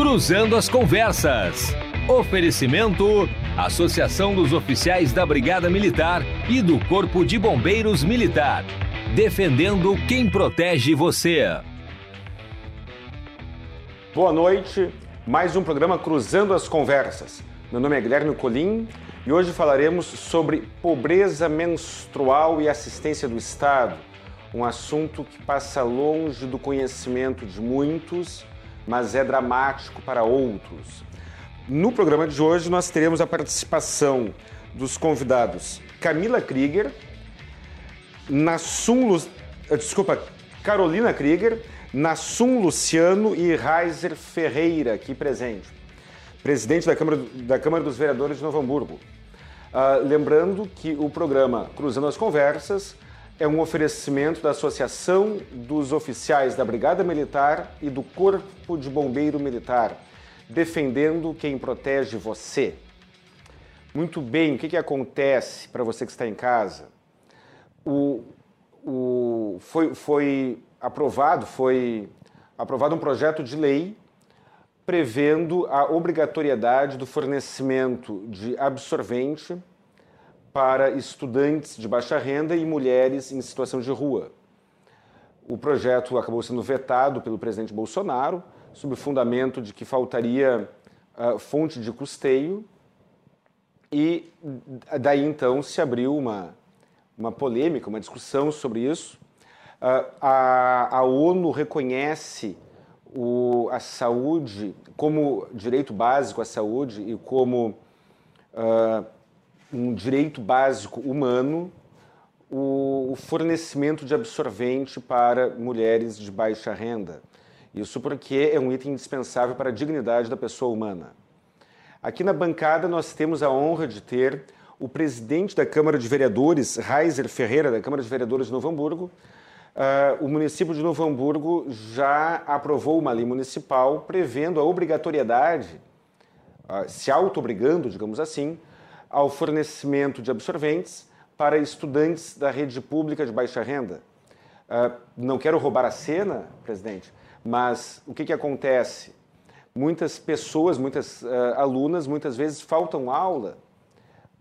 Cruzando as Conversas. Oferecimento: Associação dos Oficiais da Brigada Militar e do Corpo de Bombeiros Militar. Defendendo quem protege você. Boa noite. Mais um programa Cruzando as Conversas. Meu nome é Guilherme Colim e hoje falaremos sobre pobreza menstrual e assistência do Estado. Um assunto que passa longe do conhecimento de muitos mas é dramático para outros. No programa de hoje, nós teremos a participação dos convidados Camila Krieger, Nassum, Lu... Eh, desculpa, Carolina Krieger, Nassum Luciano e Reiser Ferreira, aqui presente, presidente da Câmara, da Câmara dos Vereadores de Novo Hamburgo. Uh, lembrando que o programa Cruzando as Conversas é um oferecimento da Associação dos Oficiais da Brigada Militar e do Corpo de Bombeiro Militar, defendendo quem protege você. Muito bem, o que, que acontece para você que está em casa? O, o, foi, foi aprovado, foi aprovado um projeto de lei prevendo a obrigatoriedade do fornecimento de absorvente para estudantes de baixa renda e mulheres em situação de rua. O projeto acabou sendo vetado pelo presidente Bolsonaro, sob o fundamento de que faltaria uh, fonte de custeio, e daí então se abriu uma, uma polêmica, uma discussão sobre isso. Uh, a, a, ONU reconhece o, a saúde como direito básico à saúde e como uh, um direito básico humano o, fornecimento de absorvente para mulheres de baixa renda. Isso porque é um item indispensável para a dignidade da pessoa humana. Aqui na bancada nós temos a honra de ter o presidente da Câmara de Vereadores, Reiser Ferreira, da Câmara de Vereadores de Novo Hamburgo. Uh, o município de Novo Hamburgo já aprovou uma lei municipal prevendo a obrigatoriedade, uh, se auto-obrigando, digamos assim, ao fornecimento de absorventes para estudantes da rede pública de baixa renda. Uh, não quero roubar a cena, presidente, mas o que, que acontece? Muitas pessoas, muitas uh, alunas, muitas vezes faltam aula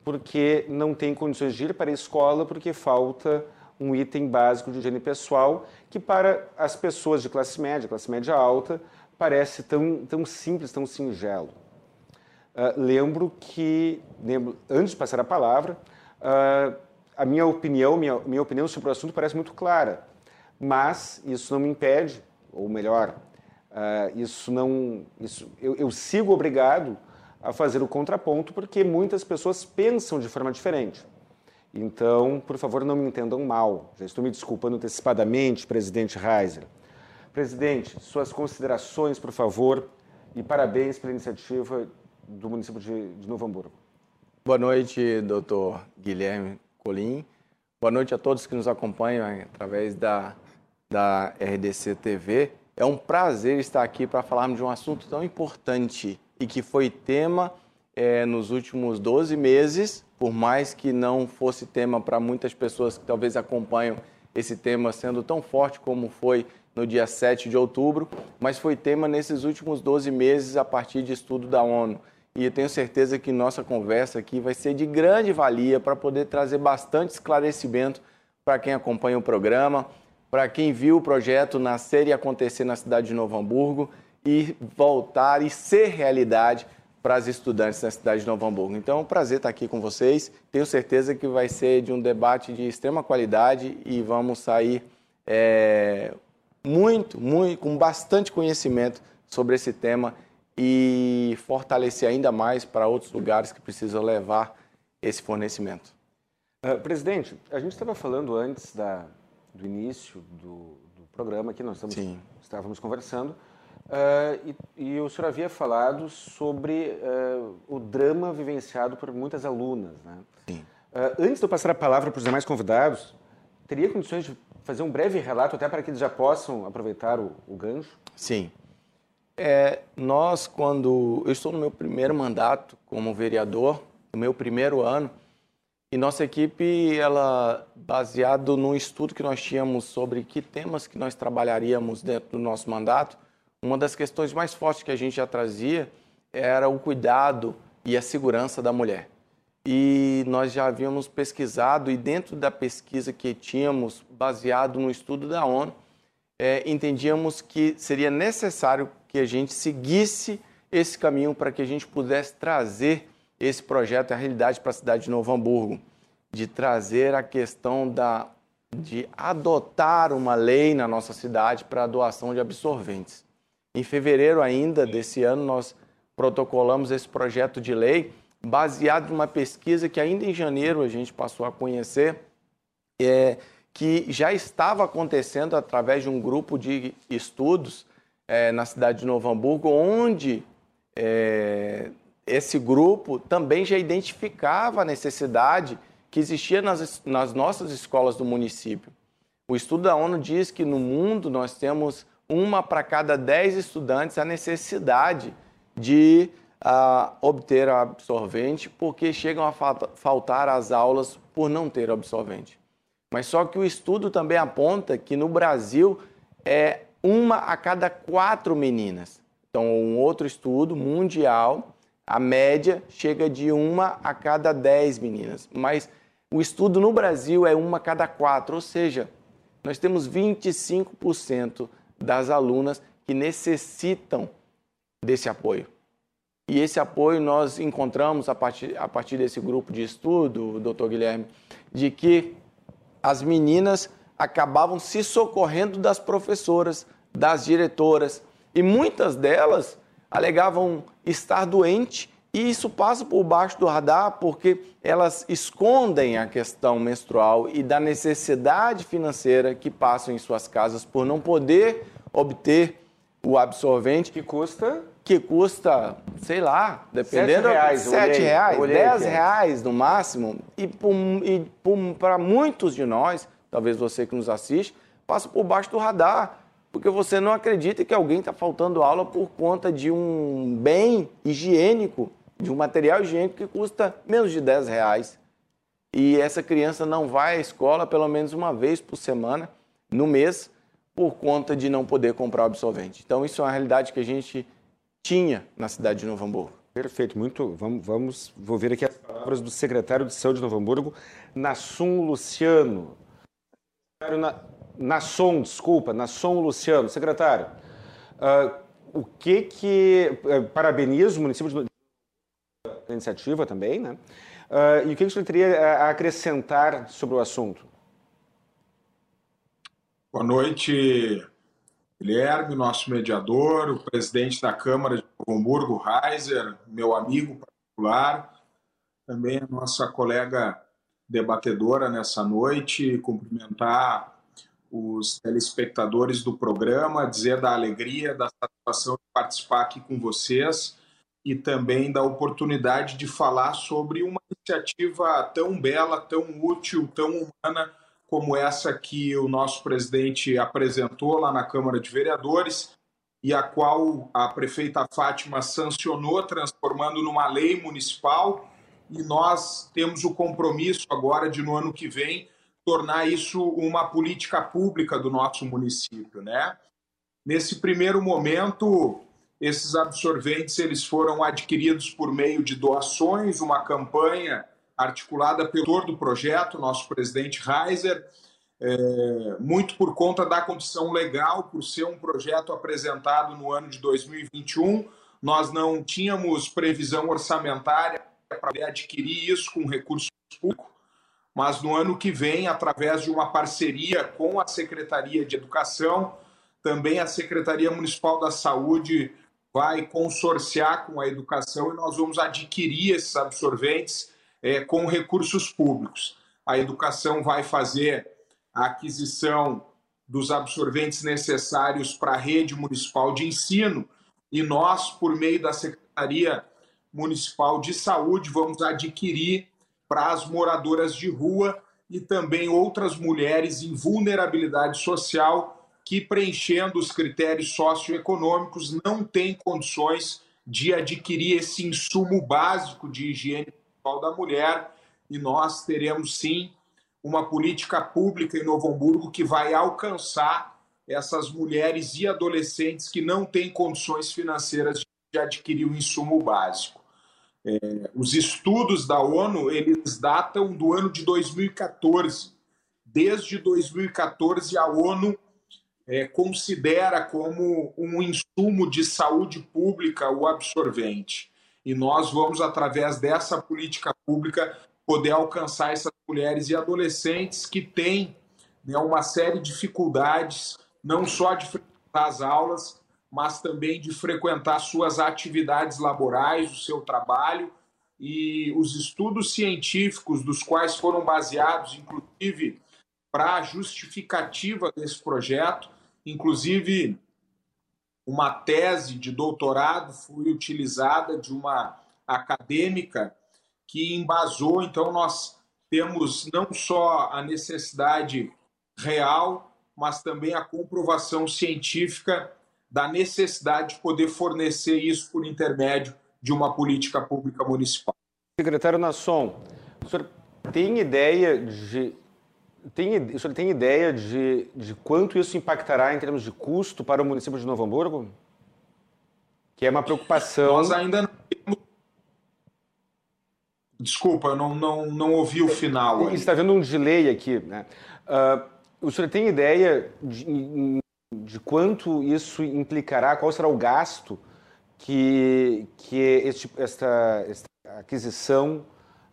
porque não têm condições de ir para a escola porque falta um item básico de higiene pessoal que para as pessoas de classe média, classe média alta, parece tão, tão simples, tão singelo. Uh, lembro que, lembro, antes de passar a palavra, uh, a minha opinião, minha, minha opinião sobre o assunto parece muito clara, mas isso não me impede, ou melhor, uh, isso não, isso, eu, eu sigo obrigado a fazer o contraponto porque muitas pessoas pensam de forma diferente. Então, por favor, não me entendam mal. Já estou me desculpando antecipadamente, presidente Reiser. Presidente, suas considerações, por favor, e parabéns pela iniciativa do município de, de Novo Hamburgo. Boa noite, doutor Guilherme Colim. Boa noite a todos que nos acompanham através da, da RDC TV. É um prazer estar aqui para falarmos de um assunto tão importante e que foi tema é, nos últimos 12 meses, por mais que não fosse tema para muitas pessoas que talvez acompanham esse tema sendo tão forte como foi no dia 7 de outubro, mas foi tema nesses últimos 12 meses a partir de estudo da ONU e tenho certeza que nossa conversa aqui vai ser de grande valia para poder trazer bastante esclarecimento para quem acompanha o programa, para quem viu o projeto nascer e acontecer na cidade de Novo Hamburgo e voltar e ser realidade para as estudantes na cidade de Novo Hamburgo. Então é um prazer estar aqui com vocês. Tenho certeza que vai ser de um debate de extrema qualidade e vamos sair é, muito, muito, com bastante conhecimento sobre esse tema e fortalecer ainda mais para outros lugares que precisam levar esse fornecimento. Uh, presidente, a gente estava falando antes da, do início do, do programa que nós estamos, estávamos conversando uh, e, e, o senhor havia falado sobre uh, o drama vivenciado por muitas alunas. Né? Sim. antes de eu passar a palavra para os demais convidados, teria condições de fazer um breve relato até para que eles já possam aproveitar o, o gancho? Sim. É, nós, quando eu estou no meu primeiro mandato como vereador, no meu primeiro ano, e nossa equipe, ela baseado num estudo que nós tínhamos sobre que temas que nós trabalharíamos dentro do nosso mandato, uma das questões mais fortes que a gente já trazia era o cuidado e a segurança da mulher. E nós já havíamos pesquisado, e dentro da pesquisa que tínhamos, baseado no estudo da ONU, é, entendíamos que seria necessário que a gente seguisse esse caminho para que a gente pudesse trazer esse projeto à realidade para a cidade de Novo Hamburgo, de trazer a questão da, de adotar uma lei na nossa cidade para a doação de absorventes. Em fevereiro ainda desse ano, nós protocolamos esse projeto de lei baseado numa pesquisa que ainda em janeiro a gente passou a conhecer, é, que já estava acontecendo através de um grupo de estudos é, na cidade de Novo Hamburgo, onde é, esse grupo também já identificava a necessidade que existia nas, nas nossas escolas do município. O estudo da ONU diz que no mundo nós temos uma para cada dez estudantes a necessidade de uh, obter absorvente, porque chegam a faltar as aulas por não ter absorvente. Mas só que o estudo também aponta que no Brasil é uma a cada quatro meninas. Então, um outro estudo mundial, a média chega de uma a cada dez meninas. Mas o estudo no Brasil é uma a cada quatro, ou seja, nós temos 25% das alunas que necessitam desse apoio. E esse apoio nós encontramos a partir, a partir desse grupo de estudo, doutor Guilherme, de que as meninas acabavam se socorrendo das professoras, das diretoras, e muitas delas alegavam estar doente e isso passa por baixo do radar porque elas escondem a questão menstrual e da necessidade financeira que passam em suas casas por não poder obter o absorvente. Que custa? Que custa, sei lá, dependendo. Sete reais, sete reais, dez reais no máximo. E, e para muitos de nós, talvez você que nos assiste, passa por baixo do radar. Porque você não acredita que alguém está faltando aula por conta de um bem higiênico de um material higiênico que custa menos de 10 reais. E essa criança não vai à escola pelo menos uma vez por semana, no mês, por conta de não poder comprar o absorvente. Então, isso é uma realidade que a gente tinha na cidade de Novo Hamburgo. Perfeito, muito. Vamos, vamos vou ver aqui as palavras do secretário de Saúde de Novo Hamburgo, Nassun Luciano. Na, Nasson, desculpa, Nasson Luciano. Secretário, uh, o que que. Uh, parabenizo o município de iniciativa também, né? Uh, e o que você teria a acrescentar sobre o assunto? Boa noite, Guilherme, nosso mediador, o presidente da Câmara de Novo Hamburgo, Reiser, meu amigo particular, também a nossa colega debatedora nessa noite, cumprimentar os telespectadores do programa, dizer da alegria, da satisfação de participar aqui com vocês e também da oportunidade de falar sobre uma iniciativa tão bela, tão útil, tão humana como essa que o nosso presidente apresentou lá na Câmara de Vereadores e a qual a prefeita Fátima sancionou, transformando numa lei municipal. E nós temos o compromisso agora de, no ano que vem, tornar isso uma política pública do nosso município. Né? Nesse primeiro momento, esses absorventes eles foram adquiridos por meio de doações, uma campanha articulada pelo autor do projeto, nosso presidente Reiser, é, muito por conta da condição legal, por ser um projeto apresentado no ano de 2021. Nós não tínhamos previsão orçamentária para adquirir isso com recurso público, mas no ano que vem, através de uma parceria com a Secretaria de Educação, também a Secretaria Municipal da Saúde vai consorciar com a educação e nós vamos adquirir esses absorventes é, com recursos públicos. A educação vai fazer a aquisição dos absorventes necessários para a rede municipal de ensino e nós, por meio da Secretaria Municipal de Saúde, vamos adquirir para as moradoras de rua e também outras mulheres em vulnerabilidade social que, preenchendo os critérios socioeconômicos, não tem condições de adquirir esse insumo básico de higiene pessoal da mulher. E nós teremos, sim, uma política pública em Novo Hamburgo que vai alcançar essas mulheres e adolescentes que não têm condições financeiras de adquirir o insumo básico. É, os estudos da ONU eles datam do ano de 2014. Desde 2014 a ONU é, considera como um insumo de saúde pública o absorvente. E nós vamos, através dessa política pública, poder alcançar essas mulheres e adolescentes que têm né, uma série de dificuldades, não só de frequentar as aulas, mas também de frequentar suas atividades laborais, o seu trabalho. E os estudos científicos, dos quais foram baseados, inclusive, para a justificativa desse projeto, inclusive uma tese de doutorado foi utilizada de uma acadêmica que embasou, então nós temos não só a necessidade real, mas também a comprovação científica da necessidade de poder fornecer isso por intermédio de uma política pública municipal. Secretário Nasson, o senhor tem ideia de tem, o senhor tem ideia de, de quanto isso impactará em termos de custo para o município de Novo Hamburgo? Que é uma preocupação. Nós ainda não temos. Desculpa, eu não, não, não ouvi o final. Está vendo um delay aqui. Né? Uh, o senhor tem ideia de, de quanto isso implicará, qual será o gasto que, que este, esta, esta aquisição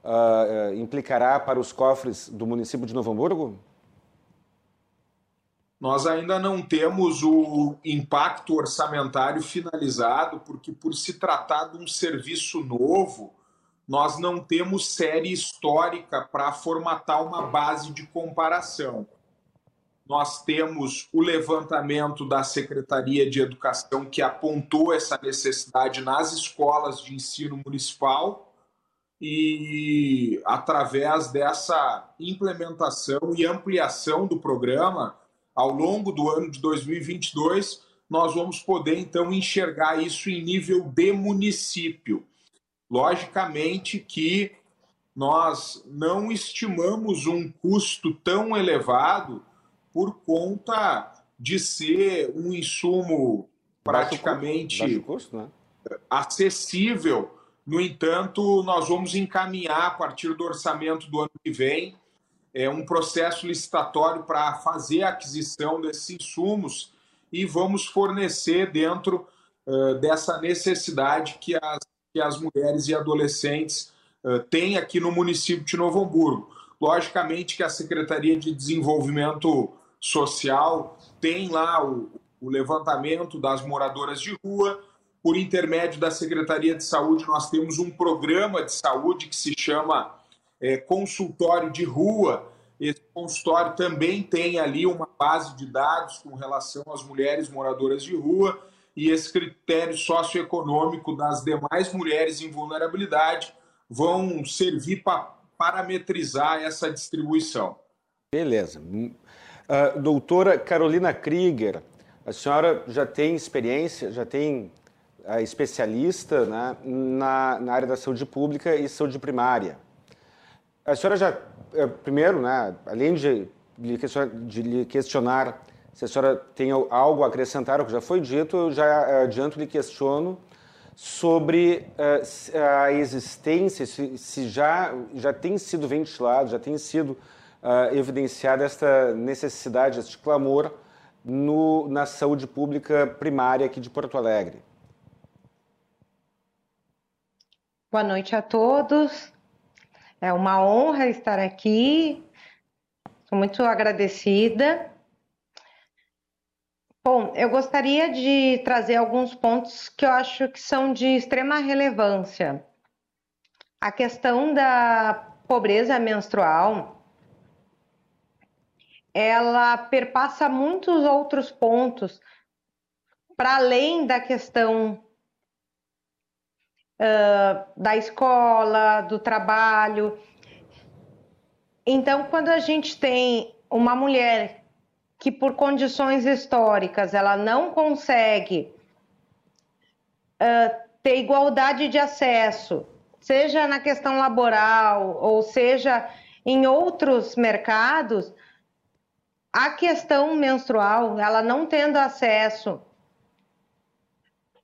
uh, implicará para os cofres do município de Novo Hamburgo? Nós ainda não temos o impacto orçamentário finalizado, porque, por se tratar de um serviço novo, nós não temos série histórica para formatar uma base de comparação nós temos o levantamento da Secretaria de Educação que apontou essa necessidade nas escolas de ensino municipal e através dessa implementação e ampliação do programa ao longo do ano de 2022 nós vamos poder então enxergar isso em nível de município. Logicamente que nós não estimamos um custo tão elevado por conta de ser um insumo praticamente baixo custo, né? acessível. No entanto, nós vamos encaminhar a partir do orçamento do ano que vem é, um processo licitatório para fazer a aquisição desses insumos e vamos fornecer dentro uh, dessa necessidade que as, que as mulheres e adolescentes uh, têm aqui no município de Novo Hamburgo. Logicamente que a Secretaria de Desenvolvimento social, tem lá o, o levantamento das moradoras de rua. Por intermédio da Secretaria de Saúde, nós temos um programa de saúde que se chama é, Consultório de Rua. Esse consultório também tem ali uma base de dados com relação às mulheres moradoras de rua e esse critério socioeconômico das demais mulheres em vulnerabilidade vão servir para parametrizar essa distribuição. Beleza. Uh, doutora Carolina Krieger, a senhora já tem experiência, já tem uh, especialista né, na, na, área da saúde pública e saúde primária. A senhora já, uh, primeiro, né, além de de lhe questionar se a senhora tem algo a acrescentar ao que já foi dito, eu já eh, adianto lhe questiono sobre uh, a existência, se, se, já, já tem sido ventilado, já tem sido uh, evidenciada esta necessidade, este clamor no, na saúde pública primária aqui de Porto Alegre. Boa noite a todos. É uma honra estar aqui. Sou muito agradecida. Bom, eu gostaria de trazer alguns pontos que eu acho que são de extrema relevância. A questão da pobreza menstrual ela perpassa muitos outros pontos para além da questão uh, da escola, do trabalho. Então, quando a gente tem uma mulher que por condições históricas ela não consegue uh, ter igualdade de acesso, seja na questão laboral ou seja em outros mercados, a questão menstrual, ela não tendo acesso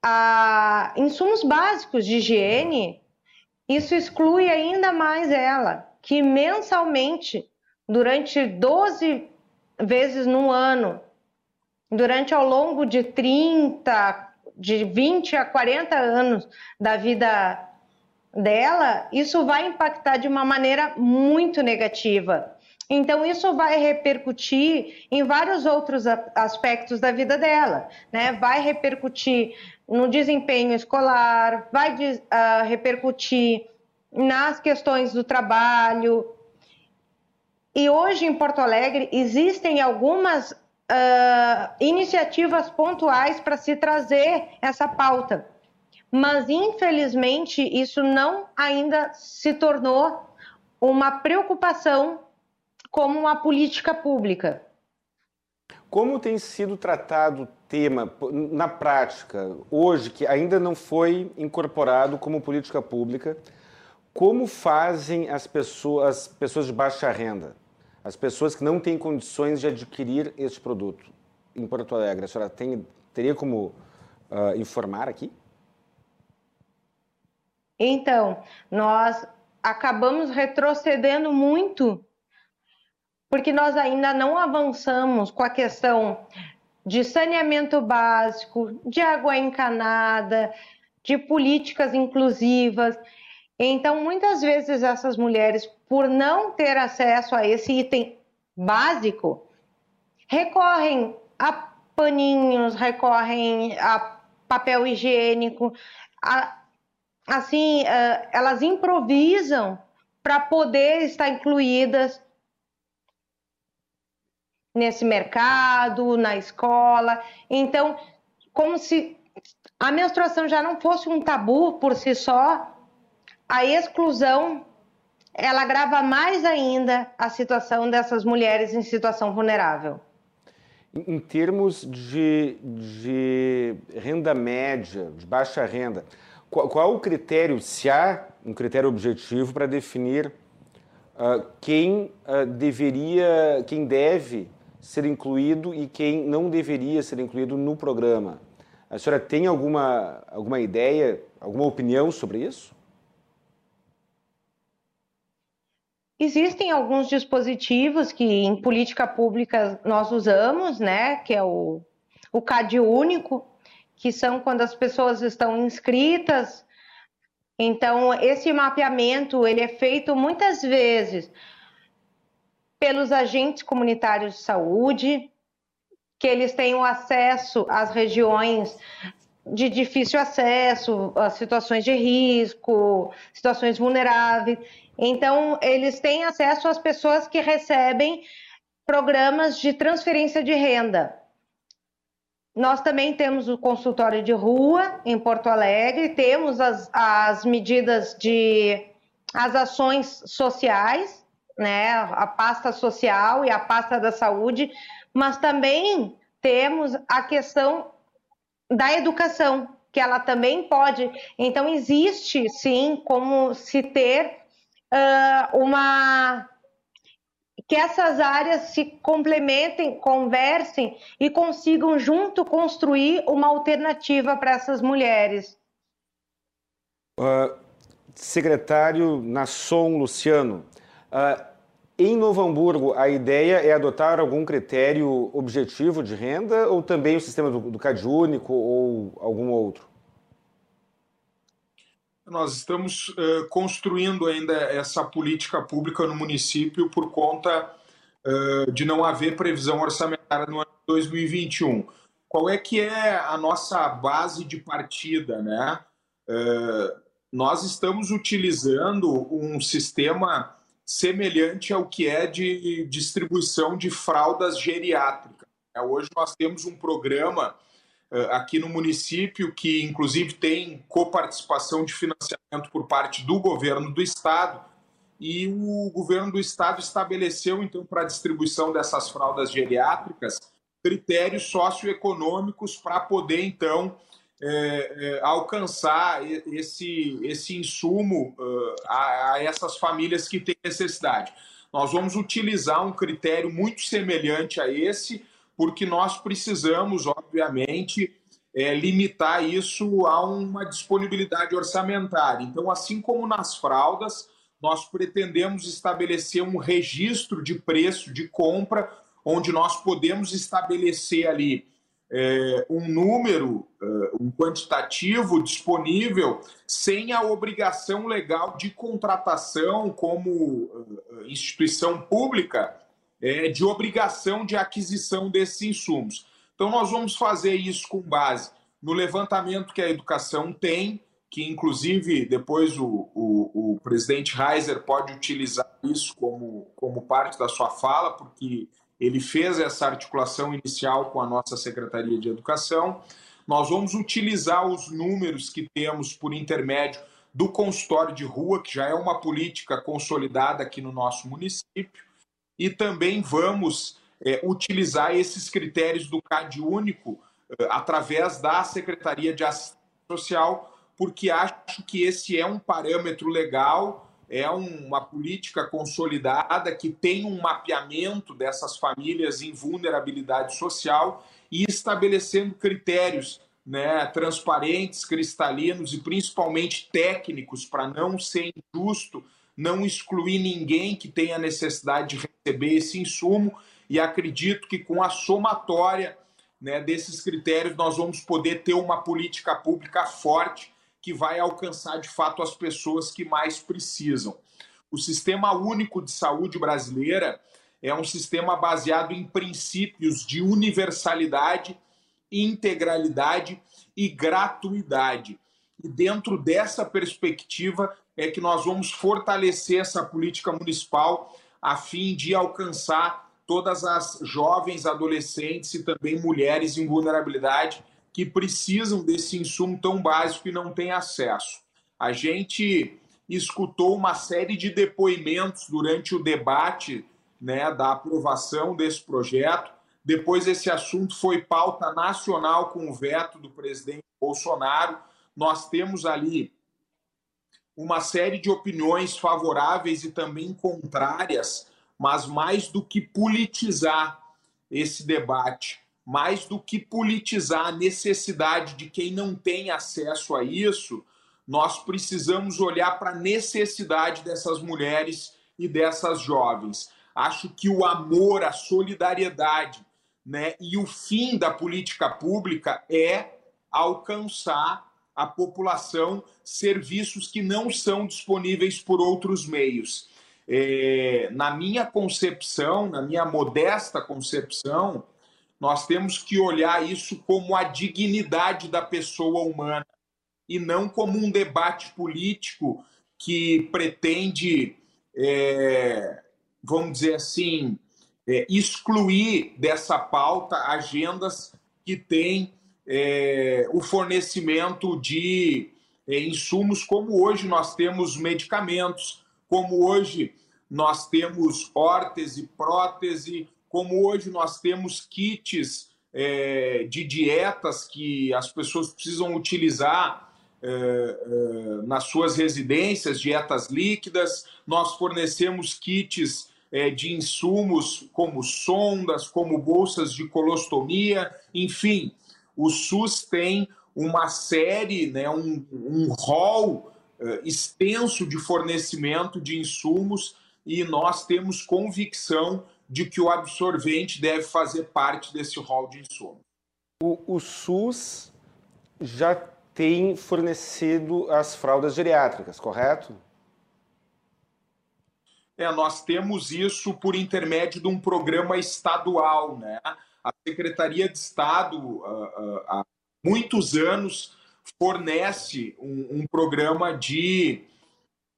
a insumos básicos de higiene, isso exclui ainda mais ela, que mensalmente, durante 12 vezes no ano, durante ao longo de 30, de 20 a 40 anos da vida dela, isso vai impactar de uma maneira muito negativa. Então, isso vai repercutir em vários outros aspectos da vida dela, né? Vai repercutir no desempenho escolar, vai uh, repercutir nas questões do trabalho. E hoje em Porto Alegre existem algumas uh, iniciativas pontuais para se trazer essa pauta. Mas, infelizmente, isso não ainda se tornou uma preocupação como uma política pública. Como tem sido tratado o tema na prática, hoje, que ainda não foi incorporado como política pública? Como fazem as pessoas, as pessoas de baixa renda, as pessoas que não têm condições de adquirir este produto em Porto Alegre? A senhora tem, teria como uh, informar aqui? Então, nós acabamos retrocedendo muito porque nós ainda não avançamos com a questão de saneamento básico, de água encanada, de políticas inclusivas. Então, muitas vezes essas mulheres, por não ter acesso a esse item básico, recorrem a paninhos, recorrem a papel higiênico, a, assim, uh, elas improvisam para poder estar incluídas nesse mercado, na escola. Então, como se a menstruação já não fosse um tabu por si só, a exclusão ela agrava mais ainda a situação dessas mulheres em situação vulnerável. Em termos de, de renda média, de baixa renda, qual, qual o critério, se há um critério objetivo para definir uh, quem uh, deveria, quem deve ser incluído e quem não deveria ser incluído no programa. A senhora tem alguma, alguma ideia, alguma opinião sobre isso? Existem alguns dispositivos que em política pública nós usamos, né, que é o, o CAD único, que são quando as pessoas estão inscritas. Então, esse mapeamento ele é feito muitas vezes pelos agentes comunitários de saúde, que eles tenham acesso às regiões de difícil acesso, às situações de risco, situações vulneráveis. Então, eles têm acesso às pessoas que recebem programas de transferência de renda. Nós também temos o consultório de rua em Porto Alegre, temos as, as medidas de as ações sociais né, a pasta social e a pasta da saúde, mas também temos a questão da educação, que ela também pode. Então, existe sim como se ter uh, uma. que essas áreas se complementem, conversem e consigam junto construir uma alternativa para essas mulheres. Uh, secretário Nasson Luciano, Uh, em Novo Hamburgo, a ideia é adotar algum critério objetivo de renda ou também o sistema do, do CAD único ou algum outro? Nós estamos uh, construindo ainda essa política pública no município por conta uh, de não haver previsão orçamentária no ano 2021. Qual é que é a nossa base de partida, né? Uh, nós estamos utilizando um sistema semelhante ao que é de distribuição de fraldas geriátricas. É, hoje nós temos um programa eh, aqui no município que, inclusive, tem coparticipação de financiamento por parte do governo do estado. E o governo do estado estabeleceu, então, para a distribuição dessas fraldas geriátricas, critérios socioeconômicos para poder, então, é, é, alcançar esse, esse insumo uh, a, a, essas famílias que têm necessidade. Nós vamos utilizar um critério muito semelhante a esse, porque nós precisamos, obviamente, é, limitar isso a uma disponibilidade orçamentária. Então, assim como nas fraldas, nós pretendemos estabelecer um registro de preço de compra, onde nós podemos estabelecer ali é, um número, é, um quantitativo disponível, sem a obrigação legal de contratação como é, instituição pública, é, de obrigação de aquisição desses insumos. Então, nós vamos fazer isso com base no levantamento que a educação tem, que inclusive depois o, o, o presidente Reiser pode utilizar isso como, como parte da sua fala, porque ele fez essa articulação inicial com a nossa Secretaria de Educação. Nós vamos utilizar os números que temos por intermédio do consultório de rua, que já é uma política consolidada aqui no nosso município, e também vamos é, utilizar esses critérios do CAD único é, através da Secretaria de Assistência Social, porque acho que esse é um parâmetro legal é uma política consolidada que tem um mapeamento dessas famílias em vulnerabilidade social e estabelecendo critérios né, transparentes, cristalinos e principalmente técnicos para não ser injusto, não excluir ninguém que tenha necessidade de receber esse insumo. E acredito que com a somatória né, desses critérios nós vamos poder ter uma política pública forte que vai alcançar de fato as pessoas que mais precisam. O Sistema Único de Saúde brasileira é um sistema baseado em princípios de universalidade, integralidade e gratuidade. E dentro dessa perspectiva é que nós vamos fortalecer essa política municipal a fim de alcançar todas as jovens, adolescentes e também mulheres em vulnerabilidade que precisam desse insumo tão básico e não têm acesso. A gente escutou uma série de depoimentos durante o debate né, da aprovação desse projeto. Depois, esse assunto foi pauta nacional com o veto do presidente Bolsonaro. Nós temos ali uma série de opiniões favoráveis e também contrárias, mas mais do que politizar esse debate, mais do que politizar a necessidade de quem não tem acesso a isso, nós precisamos olhar para a necessidade dessas mulheres e dessas jovens. Acho que o amor, a solidariedade né, e o fim da política pública é alcançar a população serviços que não são disponíveis por outros meios. É, na minha concepção, na minha modesta concepção, nós temos que olhar isso como a dignidade da pessoa humana e não como um debate político que pretende, é, vamos dizer assim, é, excluir dessa pauta agendas que têm é, o fornecimento de é, insumos, como hoje nós temos medicamentos, como hoje nós temos órtese, prótese, como hoje nós temos kits é, de dietas que as pessoas precisam utilizar é, é, nas suas residências, dietas líquidas, nós fornecemos kits é, de insumos como sondas, como bolsas de colostomia, enfim, o SUS tem uma série, né, um, um rol é, extenso de fornecimento de insumos e nós temos convicção de que o absorvente deve fazer parte desse rol de insumos. O, o SUS já tem fornecido as fraldas geriátricas, correto? É, nós temos isso por intermédio de um programa estadual, né? A Secretaria de Estado, uh, uh, há muitos anos, fornece um, um programa de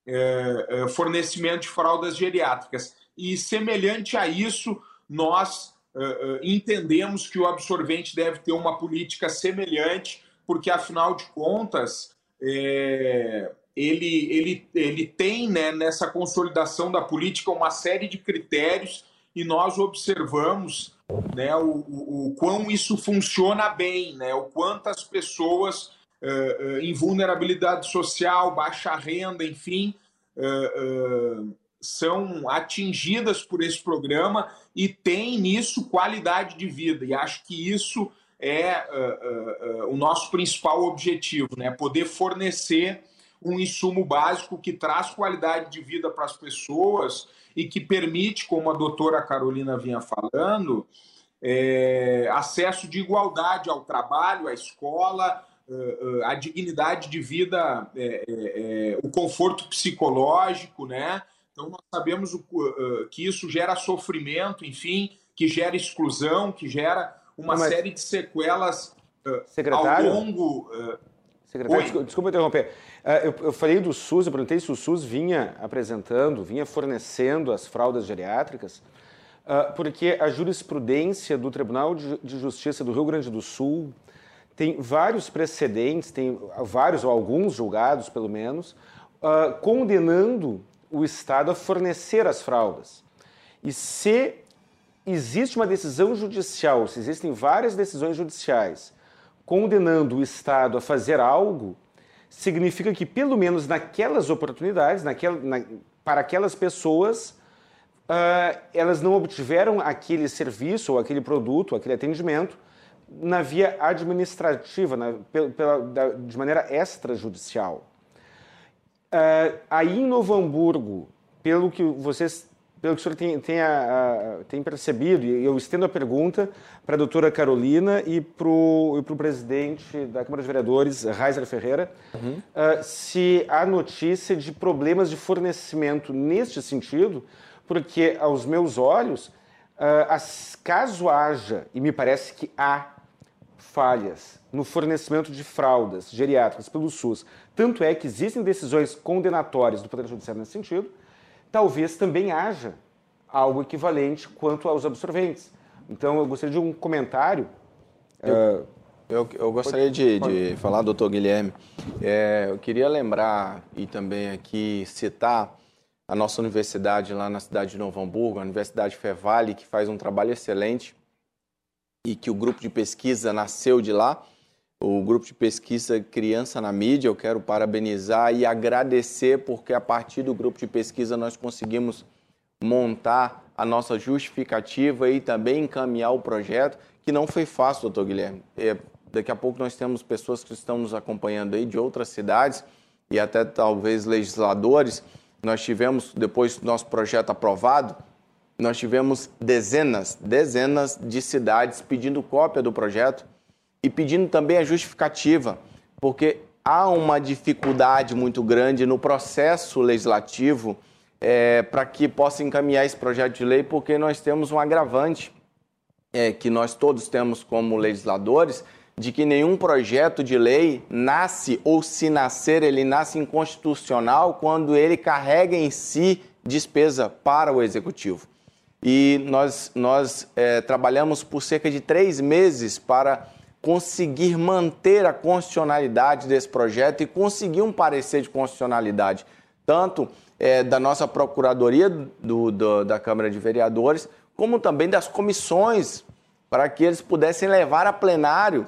uh, fornecimento de fraldas geriátricas e, semelhante a isso, nós uh, uh, entendemos que o absorvente deve ter uma política semelhante, porque, afinal de contas, é, ele, ele, ele tem né, nessa consolidação da política uma série de critérios e nós observamos né, o, o, o quão isso funciona bem, né, o quantas pessoas uh, em vulnerabilidade social, baixa renda, enfim, são atingidas por esse programa e têm nisso qualidade de vida. E acho que isso é uh, uh, uh, o nosso principal objetivo, né? Poder fornecer um insumo básico que traz qualidade de vida para as pessoas e que permite, como a doutora Carolina vinha falando, é, acesso de igualdade ao trabalho, à escola, a dignidade de vida, é, é, o conforto psicológico, né? Então, nós sabemos o, que isso gera sofrimento, enfim, que gera exclusão, que gera uma Mas... série de sequelas Secretário? ao longo. Secretário, desculpa, desculpa interromper. Eu, eu, falei do SUS, eu perguntei se o SUS vinha apresentando, vinha fornecendo as fraldas geriátricas, porque a jurisprudência do Tribunal de Justiça do Rio Grande do Sul tem vários precedentes, tem vários ou alguns julgados, pelo menos, condenando o Estado a fornecer as fraldas. E se existe uma decisão judicial, se existem várias decisões judiciais condenando o Estado a fazer algo, significa que, pelo menos naquelas oportunidades, naquela, na, para aquelas pessoas, uh, elas não obtiveram aquele serviço ou aquele produto, aquele atendimento, na via administrativa, na, pela, da, de maneira extrajudicial. Uh, aí em Novo Hamburgo, pelo que vocês, pelo que o senhor tem, tem, a, a, tem percebido, e eu estendo a pergunta para a doutora Carolina e para o presidente da Câmara de Vereadores, Reiser Ferreira, uhum. uh, se há notícia de problemas de fornecimento neste sentido, porque aos meus olhos, uh, as, caso haja, e me parece que há falhas no fornecimento de fraldas geriátricas pelo SUS, tanto é que existem decisões condenatórias do Poder Judiciário nesse sentido, talvez também haja algo equivalente quanto aos absorventes. Então, eu gostaria de um comentário. Eu, uh, eu, eu gostaria de, de falar, doutor Guilherme. É, eu queria lembrar e também aqui citar a nossa universidade lá na cidade de Novo Hamburgo, a Universidade Fevale, que faz um trabalho excelente e que o grupo de pesquisa nasceu de lá. O grupo de pesquisa Criança na Mídia, eu quero parabenizar e agradecer, porque a partir do grupo de pesquisa nós conseguimos montar a nossa justificativa e também encaminhar o projeto, que não foi fácil, doutor Guilherme. É, daqui a pouco nós temos pessoas que estão nos acompanhando aí de outras cidades e até talvez legisladores. Nós tivemos, depois do nosso projeto aprovado, nós tivemos dezenas, dezenas de cidades pedindo cópia do projeto e pedindo também a justificativa, porque há uma dificuldade muito grande no processo legislativo é, para que possa encaminhar esse projeto de lei, porque nós temos um agravante é, que nós todos temos como legisladores, de que nenhum projeto de lei nasce, ou se nascer, ele nasce inconstitucional quando ele carrega em si despesa para o executivo. E nós, nós é, trabalhamos por cerca de três meses para conseguir manter a constitucionalidade desse projeto e conseguir um parecer de constitucionalidade, tanto é, da nossa Procuradoria do, do, da Câmara de Vereadores, como também das comissões, para que eles pudessem levar a plenário,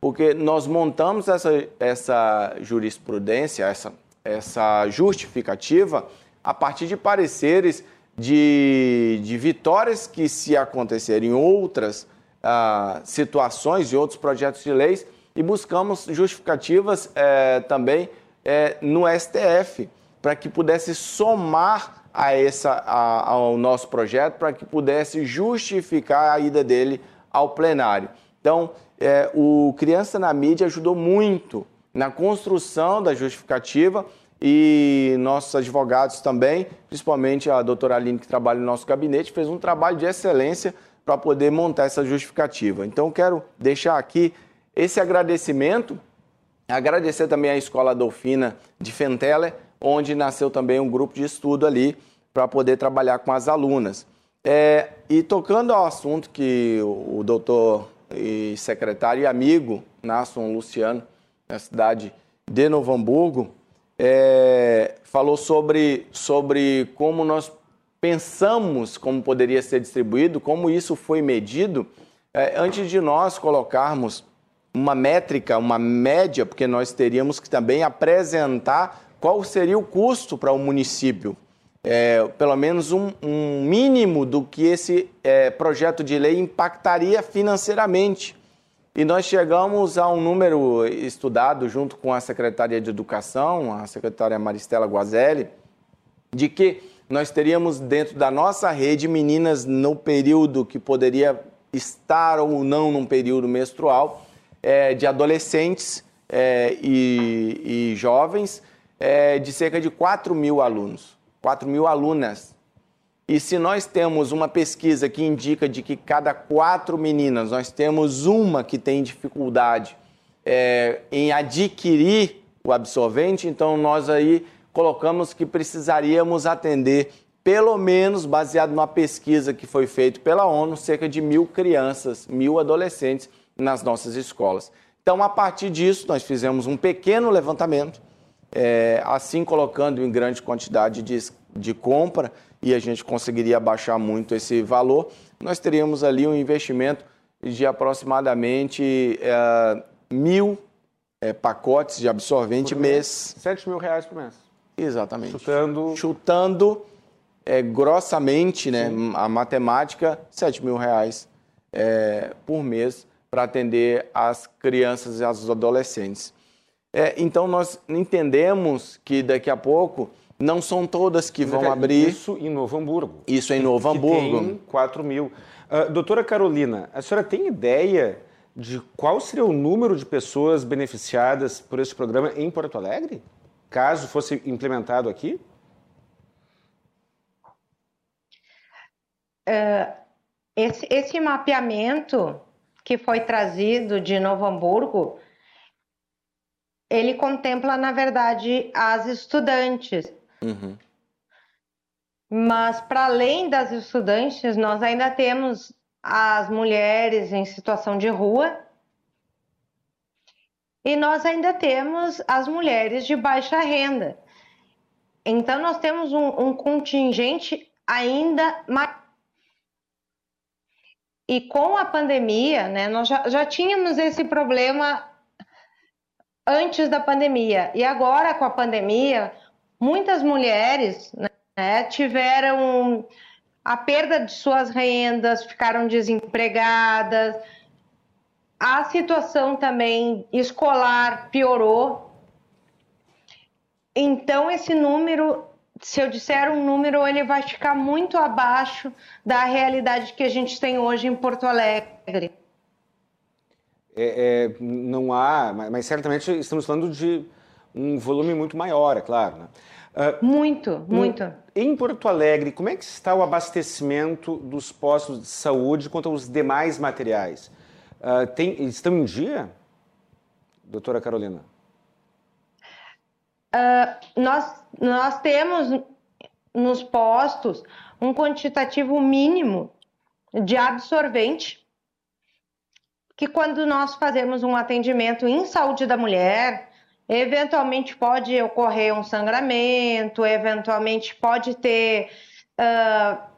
porque nós montamos essa, essa jurisprudência, essa, essa justificativa, a partir de pareceres de, de vitórias que, se acontecerem outras ah, situações e outros projetos de leis, e buscamos justificativas eh, também eh, no STF, para que pudesse somar a essa, a, ao nosso projeto, para que pudesse justificar a ida dele ao plenário. Então, eh, o Criança na Mídia ajudou muito na construção da justificativa e nossos advogados também, principalmente a doutora Aline, que trabalha no nosso gabinete, fez um trabalho de excelência para poder montar essa justificativa. Então, quero deixar aqui esse agradecimento, agradecer também à Escola Dolfina de Fenteller, onde nasceu também um grupo de estudo ali para poder trabalhar com as alunas. É, e tocando ao assunto que o, o doutor e secretário e amigo Nasson Luciano, na cidade de Novo Hamburgo, é, falou sobre, sobre como nós pensamos como poderia ser distribuído, como isso foi medido, é, antes de nós colocarmos uma métrica, uma média, porque nós teríamos que também apresentar qual seria o custo para o município. é, pelo menos um, um, mínimo do que esse é, projeto de lei impactaria financeiramente. E nós chegamos a um número estudado junto com a Secretaria de Educação, a secretária Maristela Guazelli, de que nós teríamos dentro da nossa rede meninas no período que poderia estar ou não num período menstrual, é, de adolescentes é, e, e, jovens, é, de cerca de 4 mil alunos, 4 mil alunas. E se nós temos uma pesquisa que indica de que cada quatro meninas nós temos uma que tem dificuldade é, em adquirir o absorvente, então nós aí colocamos que precisaríamos atender, pelo menos baseado numa pesquisa que foi feita pela ONU, cerca de mil crianças, mil adolescentes nas nossas escolas. Então, a partir disso, nós fizemos um pequeno levantamento, é, assim colocando em grande quantidade de, de compra, e a gente conseguiria baixar muito esse valor, nós teríamos ali um investimento de aproximadamente é, mil é, pacotes de absorvente mês. 7 mil reais por mês. Exatamente. Chutando. Chutando é, grossamente, né, a matemática, 7 mil reais é, por mês para atender as crianças e as adolescentes. É, então, nós entendemos que daqui a pouco não são todas que vão abrir. Isso em Novo Hamburgo. Isso em Novo que Hamburgo. Tem 4 mil. Uh, doutora Carolina, a senhora tem ideia de qual seria o número de pessoas beneficiadas por este programa em Porto Alegre? Caso fosse implementado aqui? Uh, esse, esse mapeamento que foi trazido de Novo Hamburgo, ele contempla, na verdade, as estudantes. Uhum. Mas, para além das estudantes, nós ainda temos as mulheres em situação de rua e nós ainda temos as mulheres de baixa renda. Então, nós temos um, um contingente ainda maior. E com a pandemia, né, nós já, já tínhamos esse problema antes da pandemia. E agora, com a pandemia, muitas mulheres né, tiveram a perda de suas rendas, ficaram desempregadas, a situação também escolar piorou. Então, esse número, se eu disser um número, ele vai ficar muito abaixo da realidade que a gente tem hoje em Porto Alegre. É, é, não há, mas certamente estamos falando de um volume muito maior, é claro. Né? Uh, muito, muito. Em Porto Alegre, como é que está o abastecimento dos postos de saúde quanto aos demais materiais? Uh, tem, estão em dia, doutora Carolina? Uh, nós, nós temos nos postos um quantitativo mínimo de absorvente, que quando nós fazemos um atendimento em saúde da mulher, eventualmente pode ocorrer um sangramento, eventualmente pode ter uh,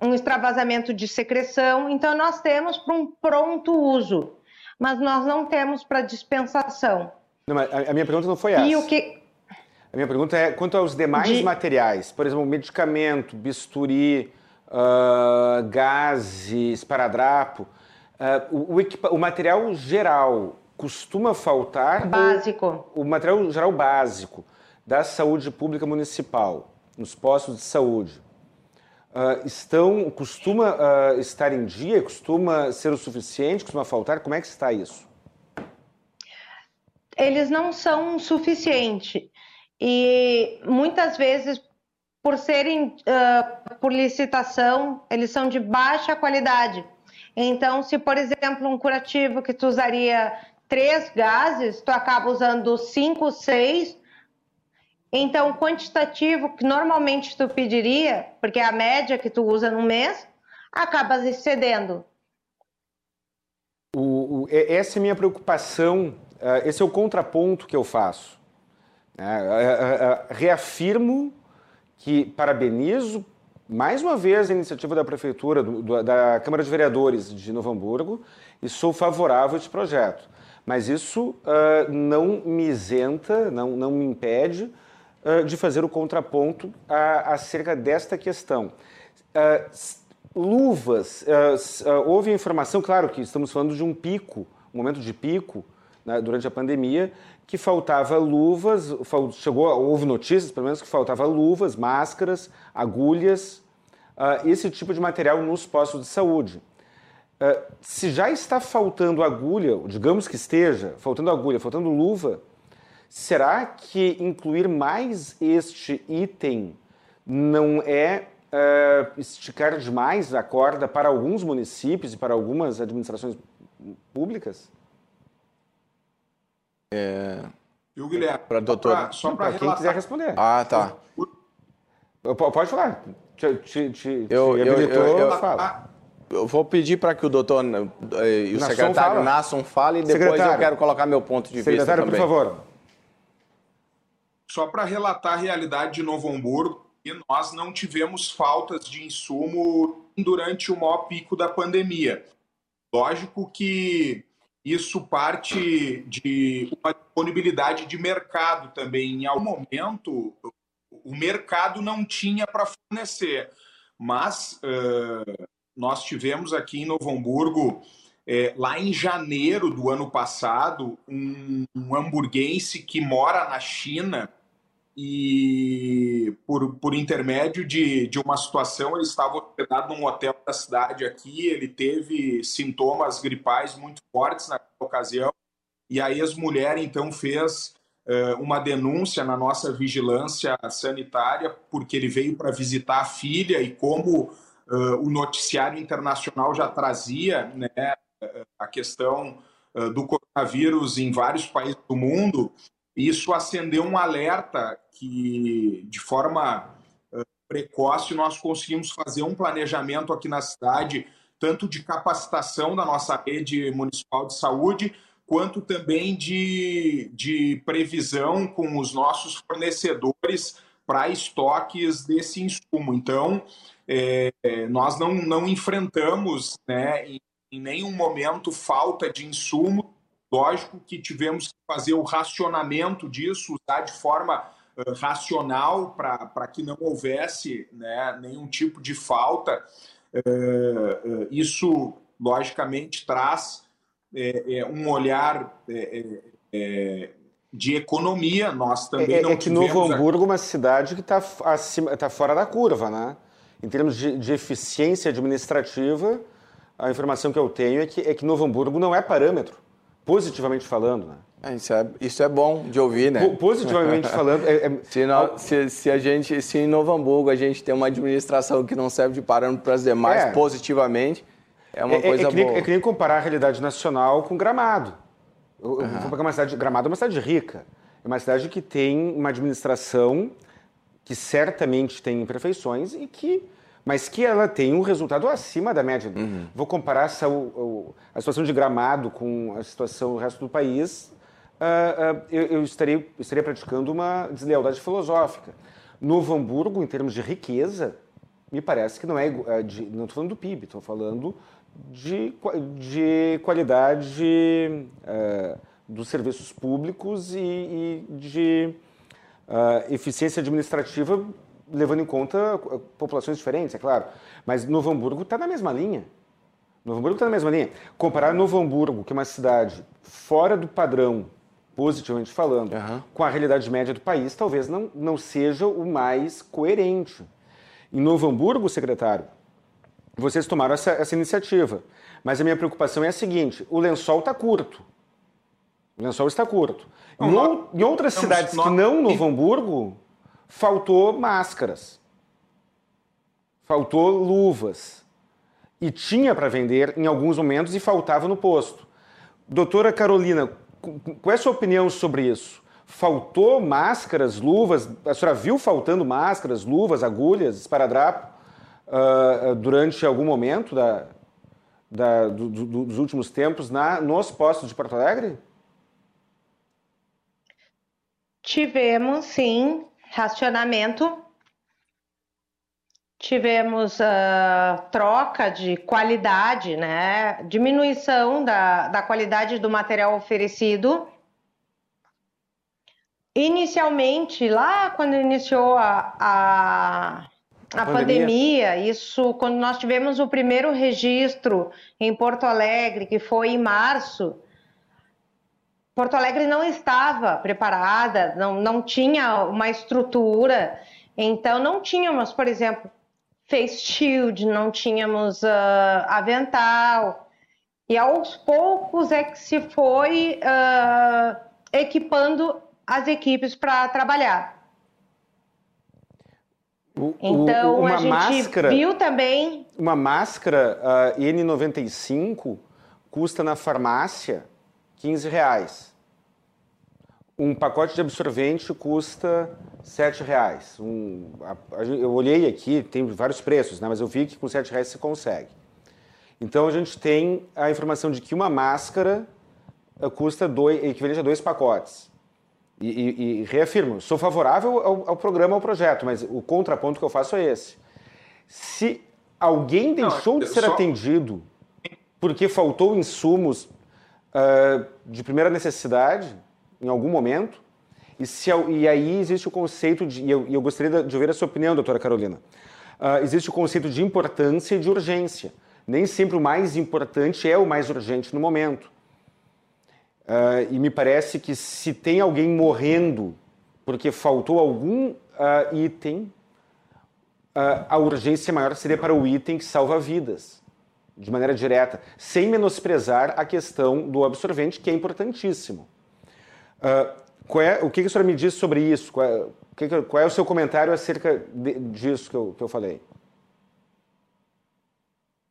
um extravasamento de secreção, então nós temos para um pronto uso, mas nós não temos para dispensação. Não, a, minha pergunta não foi essa. E o que... A minha pergunta é quanto aos demais de... materiais, por exemplo, medicamento, bisturi, uh, gás, esparadrapo, uh, o, o, o, material geral costuma faltar? Básico. O, o material geral básico da saúde pública municipal, nos postos de saúde, uh, estão, costuma uh, estar em dia, costuma ser o suficiente, costuma faltar? Como é que está isso? Eles não são suficiente e muitas vezes por serem uh, por licitação, eles são de baixa qualidade. Então, se por exemplo um curativo que tu usaria três gases, tu acaba usando cinco, seis então, quantitativo que normalmente tu pediria, porque é a média que tu usa no mês, acaba excedendo. O, o, essa é a minha preocupação, uh, esse é o contraponto que eu faço. Uh, uh, reafirmo que parabenizo mais uma vez a iniciativa da Prefeitura, do, da Câmara de Vereadores de Novo Hamburgo, e sou favorável a esse projeto. Mas isso não me isenta, não, não me impede de fazer o contraponto acerca desta questão. Luvas, houve informação, claro que estamos falando de um pico, um momento de pico né, durante a pandemia, que faltava luvas, chegou, houve notícias, pelo menos, que faltava luvas, máscaras, agulhas, esse tipo de material nos postos de saúde. Se já está faltando agulha, digamos que esteja faltando agulha, faltando luva, será que incluir mais este item não é uh, esticar demais a corda para alguns municípios e para algumas administrações públicas? É... o Guilherme? Para doutor. Só para quem quiser responder. Ah, tá. Pode falar. Te, te, te, eu, eu, eu, eu, fala. Eu vou pedir para que o doutor eh, e o Nasson secretário fala. Nasson fale e depois secretário. eu quero colocar meu ponto de secretário, vista também. por favor. Só para relatar a realidade de Novo Hamburgo, nós não tivemos faltas de insumo durante o maior pico da pandemia. Lógico que isso parte de uma disponibilidade de mercado também. Em algum momento, o mercado não tinha para fornecer, mas uh, nós tivemos aqui em Novo Hamburgo, é, lá em janeiro do ano passado, um, um hamburguense que mora na China e por, por intermédio de, de uma situação, ele estava hospedado num hotel da cidade aqui, ele teve sintomas gripais muito fortes naquela ocasião, e a ex-mulher então fez uh, uma denúncia na nossa vigilância sanitária, porque ele veio para visitar a filha e como Uh, o noticiário internacional já trazia né, a questão uh, do coronavírus em vários países do mundo, isso acendeu um alerta que, de forma uh, precoce, nós conseguimos fazer um planejamento aqui na cidade, tanto de capacitação da nossa rede municipal de saúde, quanto também de, de previsão com os nossos fornecedores para estoques desse insumo. Então, é, nós não, não enfrentamos né, em, em, nenhum momento falta de insumo. Lógico que tivemos que fazer o racionamento disso, usar de forma uh, racional para que não houvesse né, nenhum tipo de falta. Uh, uh, isso, logicamente, traz é, é, um olhar é, de economia. Nós também é, não é que Novo Hamburgo é uma cidade que está tá fora da curva, né? Em termos de, de, eficiência administrativa, a informação que eu tenho é que, é que Novo Hamburgo não é parâmetro, positivamente falando. Né? É, isso, é, isso é bom de ouvir, né? Positivamente falando. É, é... Se, não, se, se, a gente, se em Novo Hamburgo a gente tem uma administração que não serve de parâmetro para as demais é. positivamente, é uma coisa é, que nem, boa. É que nem comparar a realidade nacional com Gramado. Eu, uhum. vou pegar uma cidade, Gramado é uma cidade rica. É uma cidade que tem uma administração que certamente tem imperfeições e que mas que ela tem um resultado acima da média. Uhum. Vou comparar essa, o, a situação de Gramado com a situação do resto do país, uh, uh, eu, eu estaria, estaria praticando uma deslealdade filosófica. Novo Hamburgo, em termos de riqueza, me parece que não é. Uh, de, não estou falando do PIB, estou falando de, de qualidade dos serviços públicos e, e de eficiência administrativa levando em conta eh, populações diferentes, é claro. Mas Novo Hamburgo está na mesma linha. Novo Hamburgo está na mesma linha. Comparar Novo Hamburgo, que é uma cidade fora do padrão, positivamente falando, uhum. com a realidade média do país, talvez não, não seja o mais coerente. Em Novo Hamburgo, secretário, vocês tomaram essa, essa iniciativa. Mas a minha preocupação é a seguinte: o lençol está curto. O lençol está curto. Em, em outras cidades que não Novo Hamburgo, faltou máscaras, faltou luvas. E tinha para vender em alguns momentos e faltava no posto. Doutora Carolina, qual é a sua opinião sobre isso? Faltou máscaras, luvas? A senhora viu faltando máscaras, luvas, agulhas, esparadrapo uh, durante algum momento da, da, do, do, dos últimos tempos na, nos postos de Porto Alegre? Tivemos, sim racionamento, tivemos uh, troca de qualidade, né? diminuição da, da qualidade do material oferecido. inicialmente, lá quando iniciou a, a, a pandemia. pandemia, isso quando nós tivemos o primeiro registro em Porto Alegre, que foi em março, Porto Alegre não estava preparada, não, não tinha uma estrutura, então não tínhamos, por exemplo, face shield, não tínhamos uh, avental, e aos poucos é que se foi uh, equipando as equipes para trabalhar. O, então o, a gente máscara, viu também. Uma máscara uh, N95 custa na farmácia 15 reais. Um pacote de absorvente custa 7 reais. Um, a, a, eu olhei aqui, tem vários preços, né, mas eu vi que com 7 reais você consegue. Então a gente tem a informação de que uma máscara uh, custa dois, equivalente a dois pacotes. E, e, e reafirmo, sou favorável ao, ao, programa, ao projeto, mas o contraponto que eu faço é esse. Se alguém deixou Não, de ser só... atendido porque faltou insumos uh, de primeira necessidade em algum momento, e, se, e aí existe o conceito de. E eu, eu gostaria de ouvir a sua opinião, doutora Carolina. Uh, existe o conceito de importância e de urgência. Nem sempre o mais importante é o mais urgente no momento. Uh, e me parece que se tem alguém morrendo porque faltou algum uh, item, a urgência maior seria para o item que salva vidas, de maneira direta, sem menosprezar a questão do absorvente, que é importantíssimo. É, o que, que a senhora me diz sobre isso? Qual é, qual é o seu comentário acerca de, disso que eu, que eu falei?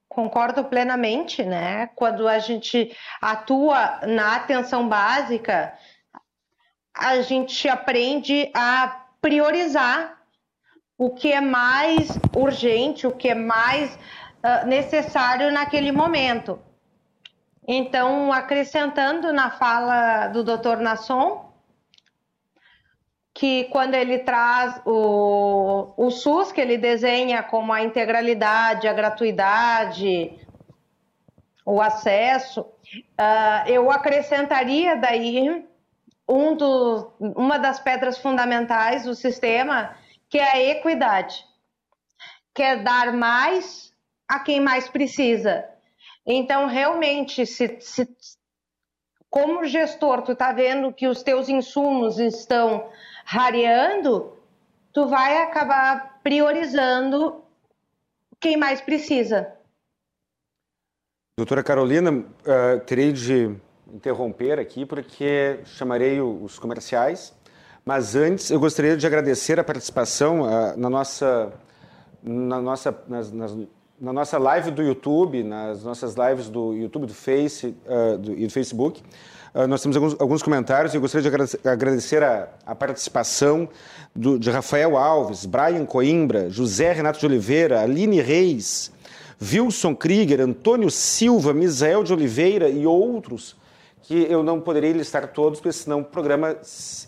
Concordo plenamente, né? Quando a gente atua na atenção básica, a gente aprende a priorizar o que é mais urgente, o que é mais uh, necessário naquele momento. Então, acrescentando na fala do Dr. Nasson, que quando ele traz o, o SUS, que ele desenha como a integralidade, a gratuidade, o acesso, uh, eu acrescentaria daí um do, uma das pedras fundamentais do sistema, que é a equidade. Quer é dar mais a quem mais precisa. Então, realmente, se, se como gestor, tu está vendo que os teus insumos estão rareando, tu vai acabar priorizando quem mais precisa. Doutora Carolina, uh, terei de interromper aqui porque chamarei os comerciais, mas antes eu gostaria de agradecer a participação uh, na nossa, na nossa, nas, nas, na nossa live do YouTube, nas nossas lives do YouTube, do Face uh, do, e do Facebook. Uh, nós temos alguns, alguns, comentários e gostaria de agradecer a, a participação do, de Rafael Alves, Brian Coimbra, José Renato de Oliveira, Aline Reis, Wilson Krieger, Antônio Silva, Misael de Oliveira e outros que eu não poderia listar todos, porque senão o programa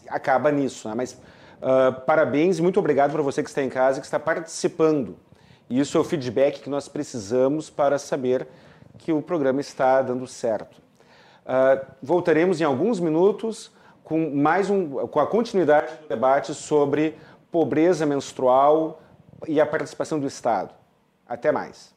acaba nisso. Né? Mas uh, parabéns e muito obrigado para você que está em casa e que está participando. Isso é o feedback que nós precisamos para saber que o programa está dando certo. Uh, voltaremos em alguns minutos com mais um, com a continuidade do debate sobre pobreza menstrual e a participação do Estado. Até mais.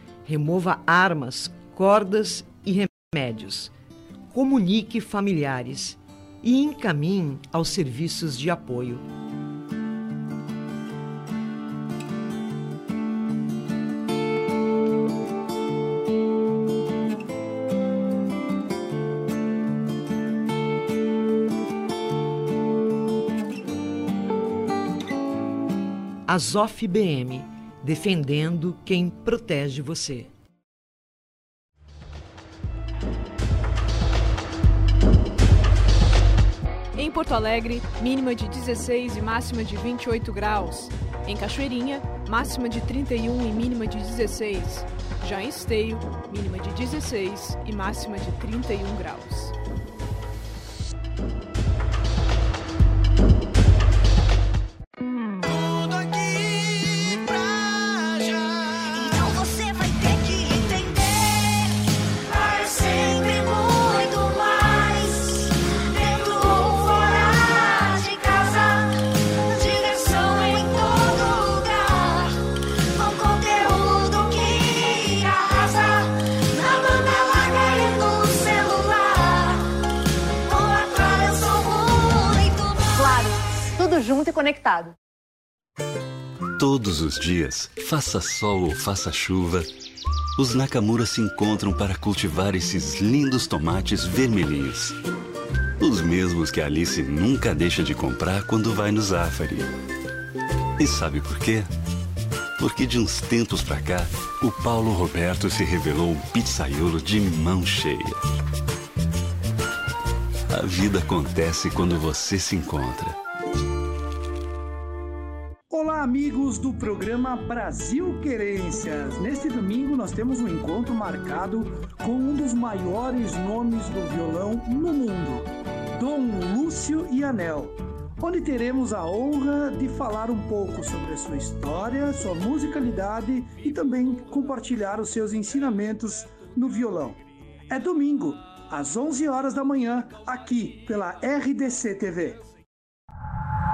remova armas, cordas e remédios, comunique familiares e encaminhe aos serviços de apoio. Azof BM, defendendo quem protege você. Em Porto Alegre, mínima de 16 e máxima de 28 graus. Em Cachoeirinha, máxima de 31 e mínima de 16. Já em Esteio, mínima de 16 e máxima de 31 graus. Conectado. Todos os dias, faça sol ou faça chuva, os Nakamura se encontram para cultivar esses lindos tomates vermelhinhos. Os mesmos que Alice nunca deixa de comprar quando vai no Zafari. E sabe por quê? Porque de uns tempos pra cá, o Paulo Roberto se revelou um pizzaiolo de mão cheia. A vida acontece quando você se encontra. Amigos do programa Brasil Querências. Neste domingo nós temos um encontro marcado com um dos maiores nomes do violão no mundo, Dom Lúcio Anel, onde teremos a honra de falar um pouco sobre a sua história, sua musicalidade e também compartilhar os seus ensinamentos no violão. É domingo, às 11 horas da manhã, aqui pela RDC TV.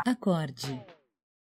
Acorde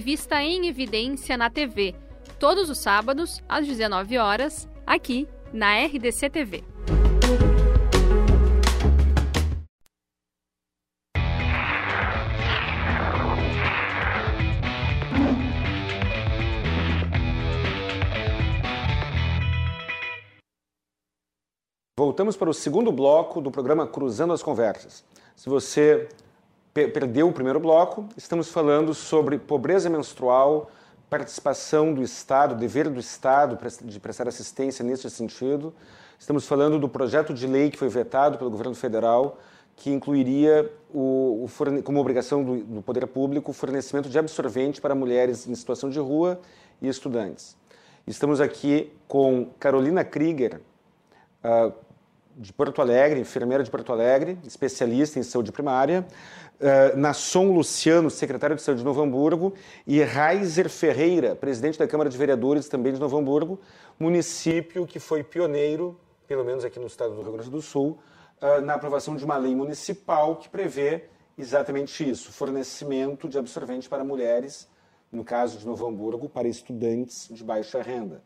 Revista em Evidência na TV, todos os sábados, às 19 horas, aqui na RDC TV. Voltamos para o segundo bloco do programa Cruzando as Conversas. Se você perdeu o primeiro bloco, estamos falando sobre pobreza menstrual, participação do Estado, dever do Estado de prestar assistência nesse sentido. Estamos falando do projeto de lei que foi vetado pelo governo federal, que incluiria o, o como obrigação do, do, poder público o fornecimento de absorvente para mulheres em situação de rua e estudantes. Estamos aqui com Carolina Krieger, uh, de Porto Alegre, enfermeira de Porto Alegre, especialista em saúde primária, uh, Nasson Luciano, secretário de Saúde de Novo Hamburgo, e Reiser Ferreira, presidente da Câmara de Vereadores também de Novo Hamburgo, município que foi pioneiro, pelo menos aqui no estado do Rio Grande do Sul, uh, na aprovação de uma lei municipal que prevê exatamente isso, fornecimento de absorvente para mulheres, no caso de Novo Hamburgo, para estudantes de baixa renda.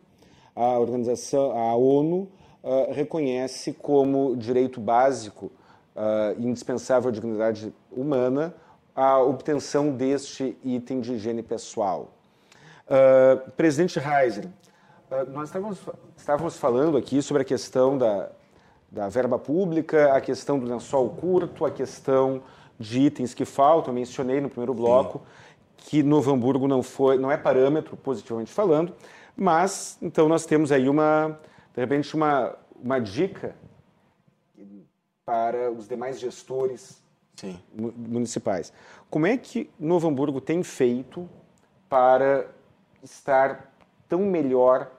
A organização, a ONU, uh, reconhece como direito básico uh, indispensável à dignidade humana a obtenção deste item de higiene pessoal. Uh, presidente Reiser, uh, nós estávamos, estávamos falando aqui sobre a questão da, da verba pública, a questão do lençol curto, a questão de itens que faltam. Eu mencionei no primeiro bloco Sim. que Novo Hamburgo não foi, não é parâmetro positivamente falando, mas então nós temos aí uma, de repente, uma, uma dica para os demais gestores Sim. municipais. Como é que Novo Hamburgo tem feito para estar tão melhor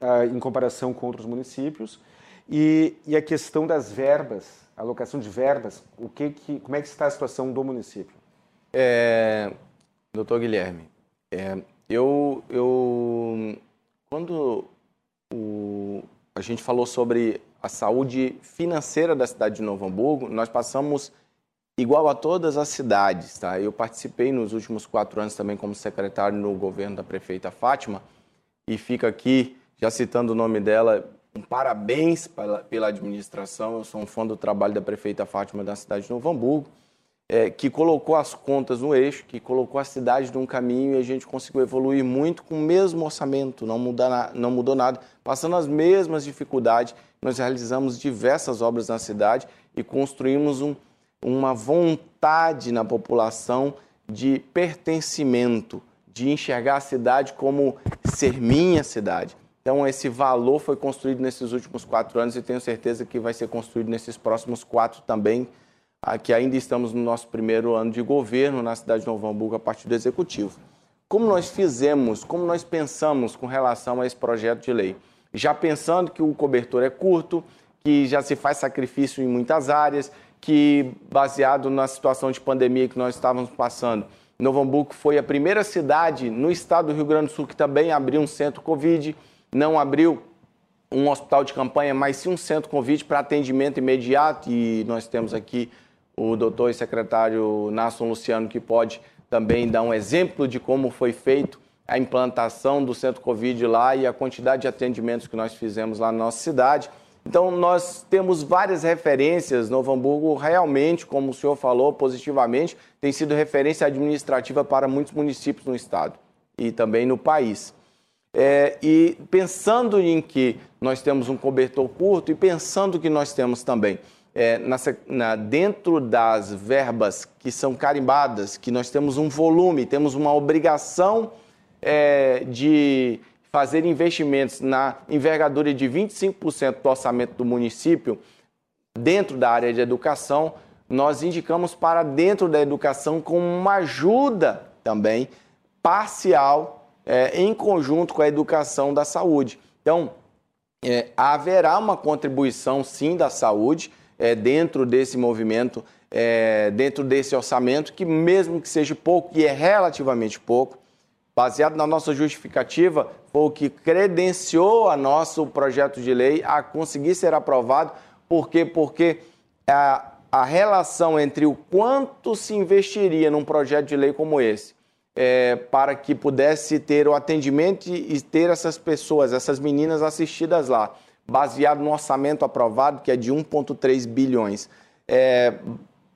uh, em comparação com outros municípios? E, e, a questão das verbas, alocação de verbas, o que, que como é que está a situação do município? É, doutor Guilherme, é, eu, eu quando o, a gente falou sobre a saúde financeira da cidade de Novo Hamburgo, nós passamos igual a todas as cidades. Tá? Eu participei nos últimos quatro anos também como secretário no governo da prefeita Fátima e fica aqui, já citando o nome dela, um parabéns pela, pela administração. Eu sou um fã do trabalho da prefeita Fátima da cidade de Novo Hamburgo, é, que colocou as contas no eixo, que colocou a cidade num caminho e a gente conseguiu evoluir muito com o mesmo orçamento, não, muda, não mudou nada, passando as mesmas dificuldades. Nós realizamos diversas obras na cidade e construímos um uma vontade na população de pertencimento, de enxergar a cidade como ser minha cidade. Então, esse valor foi construído nesses últimos quatro anos e tenho certeza que vai ser construído nesses próximos quatro também, que ainda estamos no nosso primeiro ano de governo na cidade de Novo Hamburgo a partir do Executivo. Como nós fizemos, como nós pensamos com relação a esse projeto de lei? Já pensando que o cobertor é curto, que já se faz sacrifício em muitas áreas, que, baseado na situação de pandemia que nós estávamos passando, Novo Hamburgo foi a primeira cidade no estado do Rio Grande do Sul que também abriu um centro Covid, não abriu um hospital de campanha, mas sim um centro Covid para atendimento imediato. E nós temos aqui o doutor e secretário Nasson Luciano, que pode também dar um exemplo de como foi feito a implantação do centro Covid lá e a quantidade de atendimentos que nós fizemos lá na nossa cidade. Então, nós temos várias referências. Novo Hamburgo, realmente, como o senhor falou, positivamente, tem sido referência administrativa para muitos municípios no estado e também no país. É, e pensando em que nós temos um cobertor curto e pensando que nós temos também é, na, dentro das verbas que são carimbadas, que nós temos um volume, temos uma obrigação é, de fazer investimentos na envergadura de 25% do orçamento do município dentro da área de educação, nós indicamos para dentro da educação com uma ajuda também parcial é, em conjunto com a educação da saúde. Então, é, haverá uma contribuição sim da saúde é, dentro desse movimento, é, dentro desse orçamento, que mesmo que seja pouco, e é relativamente pouco, baseado na nossa justificativa, foi o que credenciou a nosso projeto de lei a conseguir ser aprovado. Por quê? Porque a, a relação entre o quanto se investiria num projeto de lei como esse, é, para que pudesse ter o atendimento e ter essas pessoas, essas meninas assistidas lá, baseado no orçamento aprovado, que é de 1,3 bilhões, é,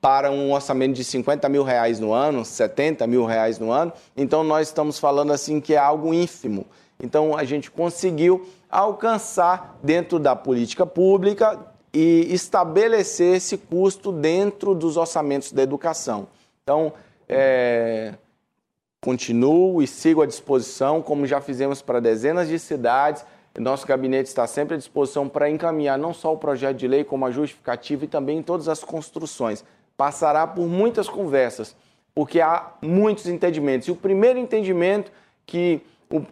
para um orçamento de 50 mil reais no ano, 70 mil reais no ano. Então, nós estamos falando assim que é algo ínfimo. Então, a gente conseguiu alcançar dentro da política pública e estabelecer esse custo dentro dos orçamentos da educação. Então, é, continuo e sigo à disposição, como já fizemos para dezenas de cidades. Nosso gabinete está sempre à disposição para encaminhar não só o projeto de lei, como a justificativa e também todas as construções passará por muitas conversas, porque há muitos entendimentos. E o primeiro entendimento que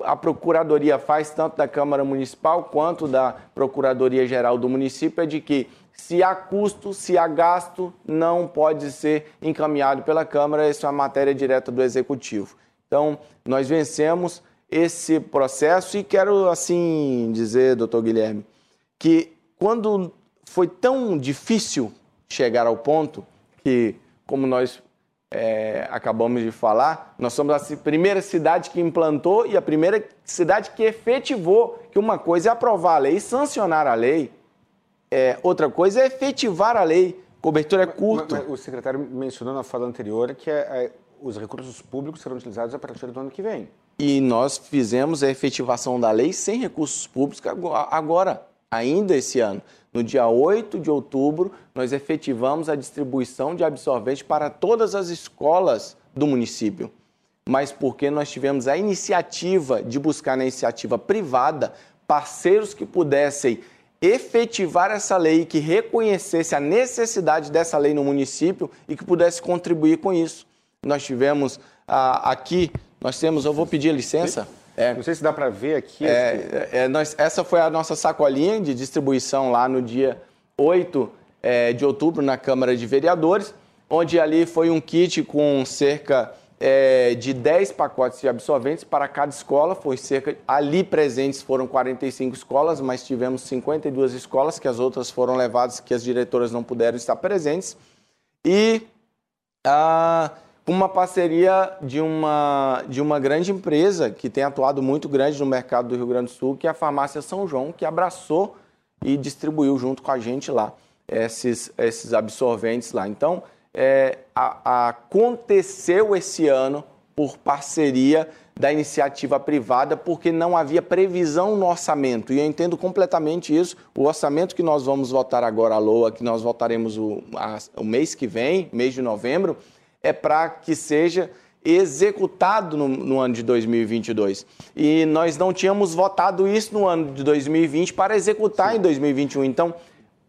a Procuradoria faz, tanto da Câmara Municipal quanto da Procuradoria Geral do município, é de que se há custo, se há gasto, não pode ser encaminhado pela Câmara, isso é uma matéria direta do Executivo. Então, nós vencemos esse processo e quero, assim, dizer, doutor Guilherme, que quando foi tão difícil chegar ao ponto, que, como nós é, acabamos de falar, nós somos a primeira cidade que implantou e a primeira cidade que efetivou que uma coisa é aprovar a lei e sancionar a lei, é, outra coisa é efetivar a lei. Cobertura é. Mas, mas o secretário mencionou na fala anterior que é, é, os recursos públicos serão utilizados a partir do ano que vem. E nós fizemos a efetivação da lei sem recursos públicos agora, ainda esse ano. No dia 8 de outubro, nós efetivamos a distribuição de absorvente para todas as escolas do município. Mas porque nós tivemos a iniciativa de buscar na iniciativa privada parceiros que pudessem efetivar essa lei, que reconhecesse a necessidade dessa lei no município e que pudesse contribuir com isso. Nós tivemos ah, aqui Nós temos, eu vou pedir licença. É. Não sei se dá para ver aqui. É, é, nós, essa foi a nossa sacolinha de distribuição lá no dia 8 é, de outubro na Câmara de Vereadores, onde ali foi um kit com cerca é, de 10 pacotes de absorventes para cada escola. Foi cerca ali presentes foram 45 escolas, mas tivemos 52 escolas que as outras foram levadas que as diretoras não puderam estar presentes. E ah, uma parceria de uma, de uma grande empresa que tem atuado muito grande no mercado do Rio Grande do Sul, que é a Farmácia São João, que abraçou e distribuiu junto com a gente lá esses, esses absorventes lá. Então, é, a, a, aconteceu esse ano por parceria da iniciativa privada, porque não havia previsão no orçamento. E eu entendo completamente isso. O orçamento que nós vamos votar agora, a LOA, que nós votaremos o, a, o mês que vem, mês de novembro, é para que seja executado no, no, ano de 2022. E nós não tínhamos votado isso no ano de 2020 para executar Sim. em 2021. Então,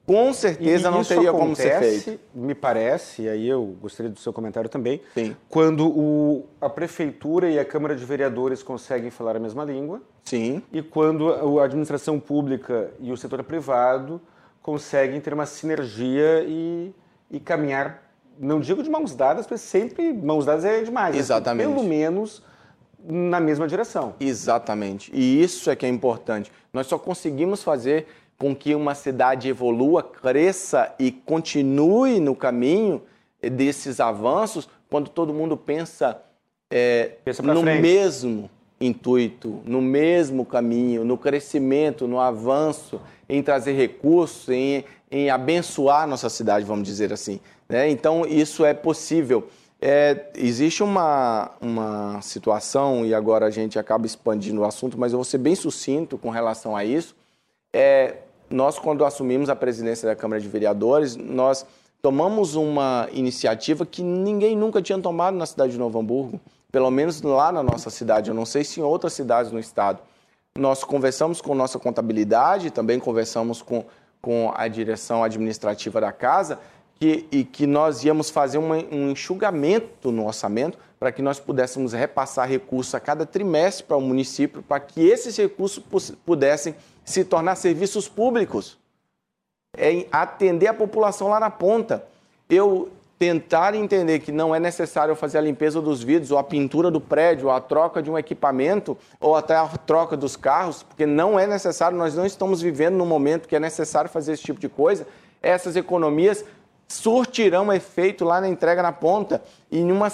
com certeza não teria acontece, como ser feito. Me parece, e aí eu gostaria do seu comentário também, Sim. quando o, a prefeitura e a Câmara de Vereadores conseguem falar a mesma língua. Sim. E quando a administração pública e o setor privado conseguem ter uma sinergia e, e caminhar, não digo de mãos dadas, mas sempre mãos dadas é demais. Exatamente. Mas, pelo menos na mesma direção. Exatamente. E isso é que é importante. Nós só conseguimos fazer com que uma cidade evolua, cresça e continue no caminho desses avanços quando todo mundo pensa, é, pensa no frente. mesmo intuito, no mesmo caminho, no crescimento, no avanço, em trazer recursos, em, em abençoar nossa cidade, vamos dizer assim. Né? Então, isso é possível. É, existe uma, uma situação, e agora a gente acaba expandindo o assunto, mas eu vou ser bem sucinto com relação a isso. É, nós, quando assumimos a presidência da Câmara de Vereadores, nós tomamos uma iniciativa que ninguém nunca tinha tomado na cidade de Novo Hamburgo, pelo menos lá na nossa cidade, eu não sei se em outras cidades no estado. Nós conversamos com nossa contabilidade, também conversamos com, com a direção administrativa da casa, que, e que nós íamos fazer uma, um enxugamento no orçamento para que nós pudéssemos repassar recursos a cada trimestre para o município, para que esses recursos pudessem se tornar serviços públicos, é atender a população lá na ponta. Eu tentar entender que não é necessário fazer a limpeza dos vidros, ou a pintura do prédio, ou a troca de um equipamento, ou até a troca dos carros, porque não é necessário, nós não estamos vivendo num momento que é necessário fazer esse tipo de coisa. Essas economias surtirão efeito lá na entrega na ponta e, numa,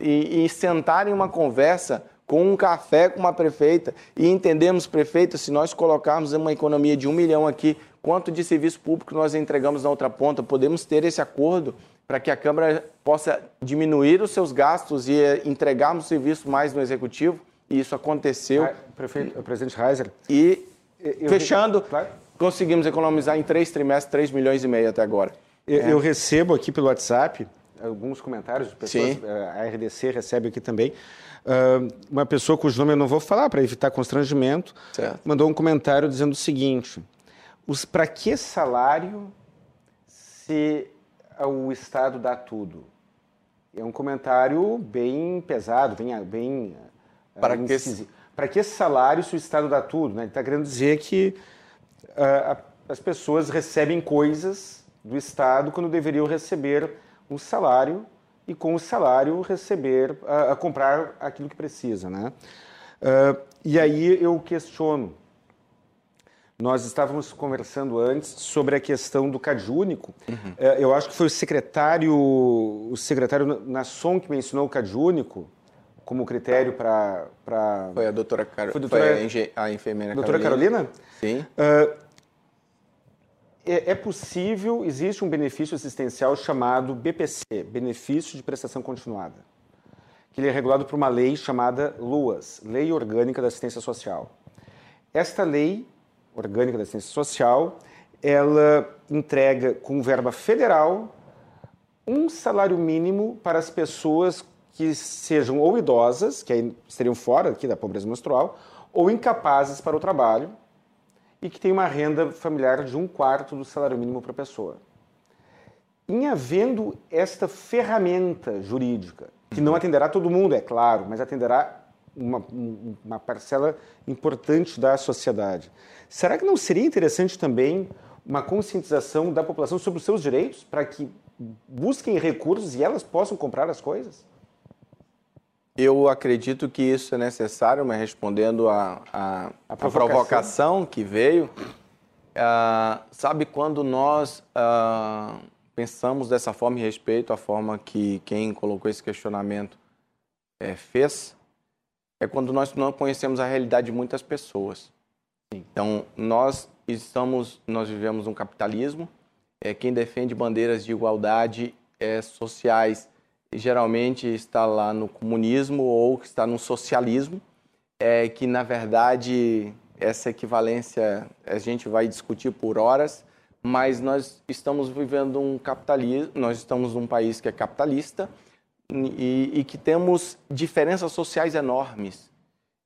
e, e sentar em uma conversa com um café com uma prefeita e entendemos, prefeita, se nós colocarmos uma economia de um milhão aqui, quanto de serviço público nós entregamos na outra ponta? Podemos ter esse acordo para que a Câmara possa diminuir os seus gastos e eh, entregarmos serviço mais no Executivo? E isso aconteceu. Prefeito, presidente Reiser. E, eu, fechando, claro. conseguimos economizar em três trimestres 3 milhões e meio até agora. Eu, é. eu recebo aqui pelo WhatsApp alguns comentários de pessoas, Sim. Eh, a RDC recebe aqui também, uma pessoa cujo nome eu não vou falar para evitar constrangimento, certo. mandou um comentário dizendo o seguinte: para que salário se o Estado dá tudo? É um comentário bem pesado, bem. bem ah, para, uh, que... para que salário se o Estado dá tudo? Né? Ele está querendo dizer que uh, as pessoas recebem coisas do Estado quando deveriam receber um salário e com o salário receber, a, a comprar aquilo que precisa. Né? Uh, e aí eu questiono. Nós estávamos conversando antes sobre a questão do CAD único. Uhum. Uh, eu acho que foi o secretário, o secretário Nasson que mencionou o CAD único como critério para... Pra... Foi a doutora, Car... foi a, doutora... Foi a, enfermeira doutora Carolina. Carolina? Sim. Uh, é, é possível, existe um benefício assistencial chamado BPC, Benefício de Prestação Continuada, que ele é regulado por uma lei chamada LUAS, Lei Orgânica da Assistência Social. Esta lei orgânica da assistência social, ela entrega com verba federal um salário mínimo para as pessoas que sejam ou idosas, que aí estariam fora aqui da pobreza menstrual, ou incapazes para o trabalho, e que tem uma renda familiar de um quarto do salário mínimo para pessoa. Em havendo esta ferramenta jurídica, que não atenderá todo mundo, é claro, mas atenderá uma, uma parcela importante da sociedade. Será que não seria interessante também uma conscientização da população sobre os seus direitos para que busquem recursos e elas possam comprar as coisas? Eu acredito que isso é necessário, mas respondendo a, a, a, provocação. provocação. que veio, uh, sabe quando nós uh, pensamos dessa forma e respeito à forma que quem colocou esse questionamento é, fez, é quando nós não conhecemos a realidade de muitas pessoas. Então, nós estamos, nós vivemos um capitalismo, é, quem defende bandeiras de igualdade é, sociais geralmente está lá no comunismo ou está no socialismo, é, que na verdade essa equivalência a gente vai discutir por horas, mas nós estamos vivendo um capitalismo, nós estamos num país que é capitalista e, e que temos diferenças sociais enormes.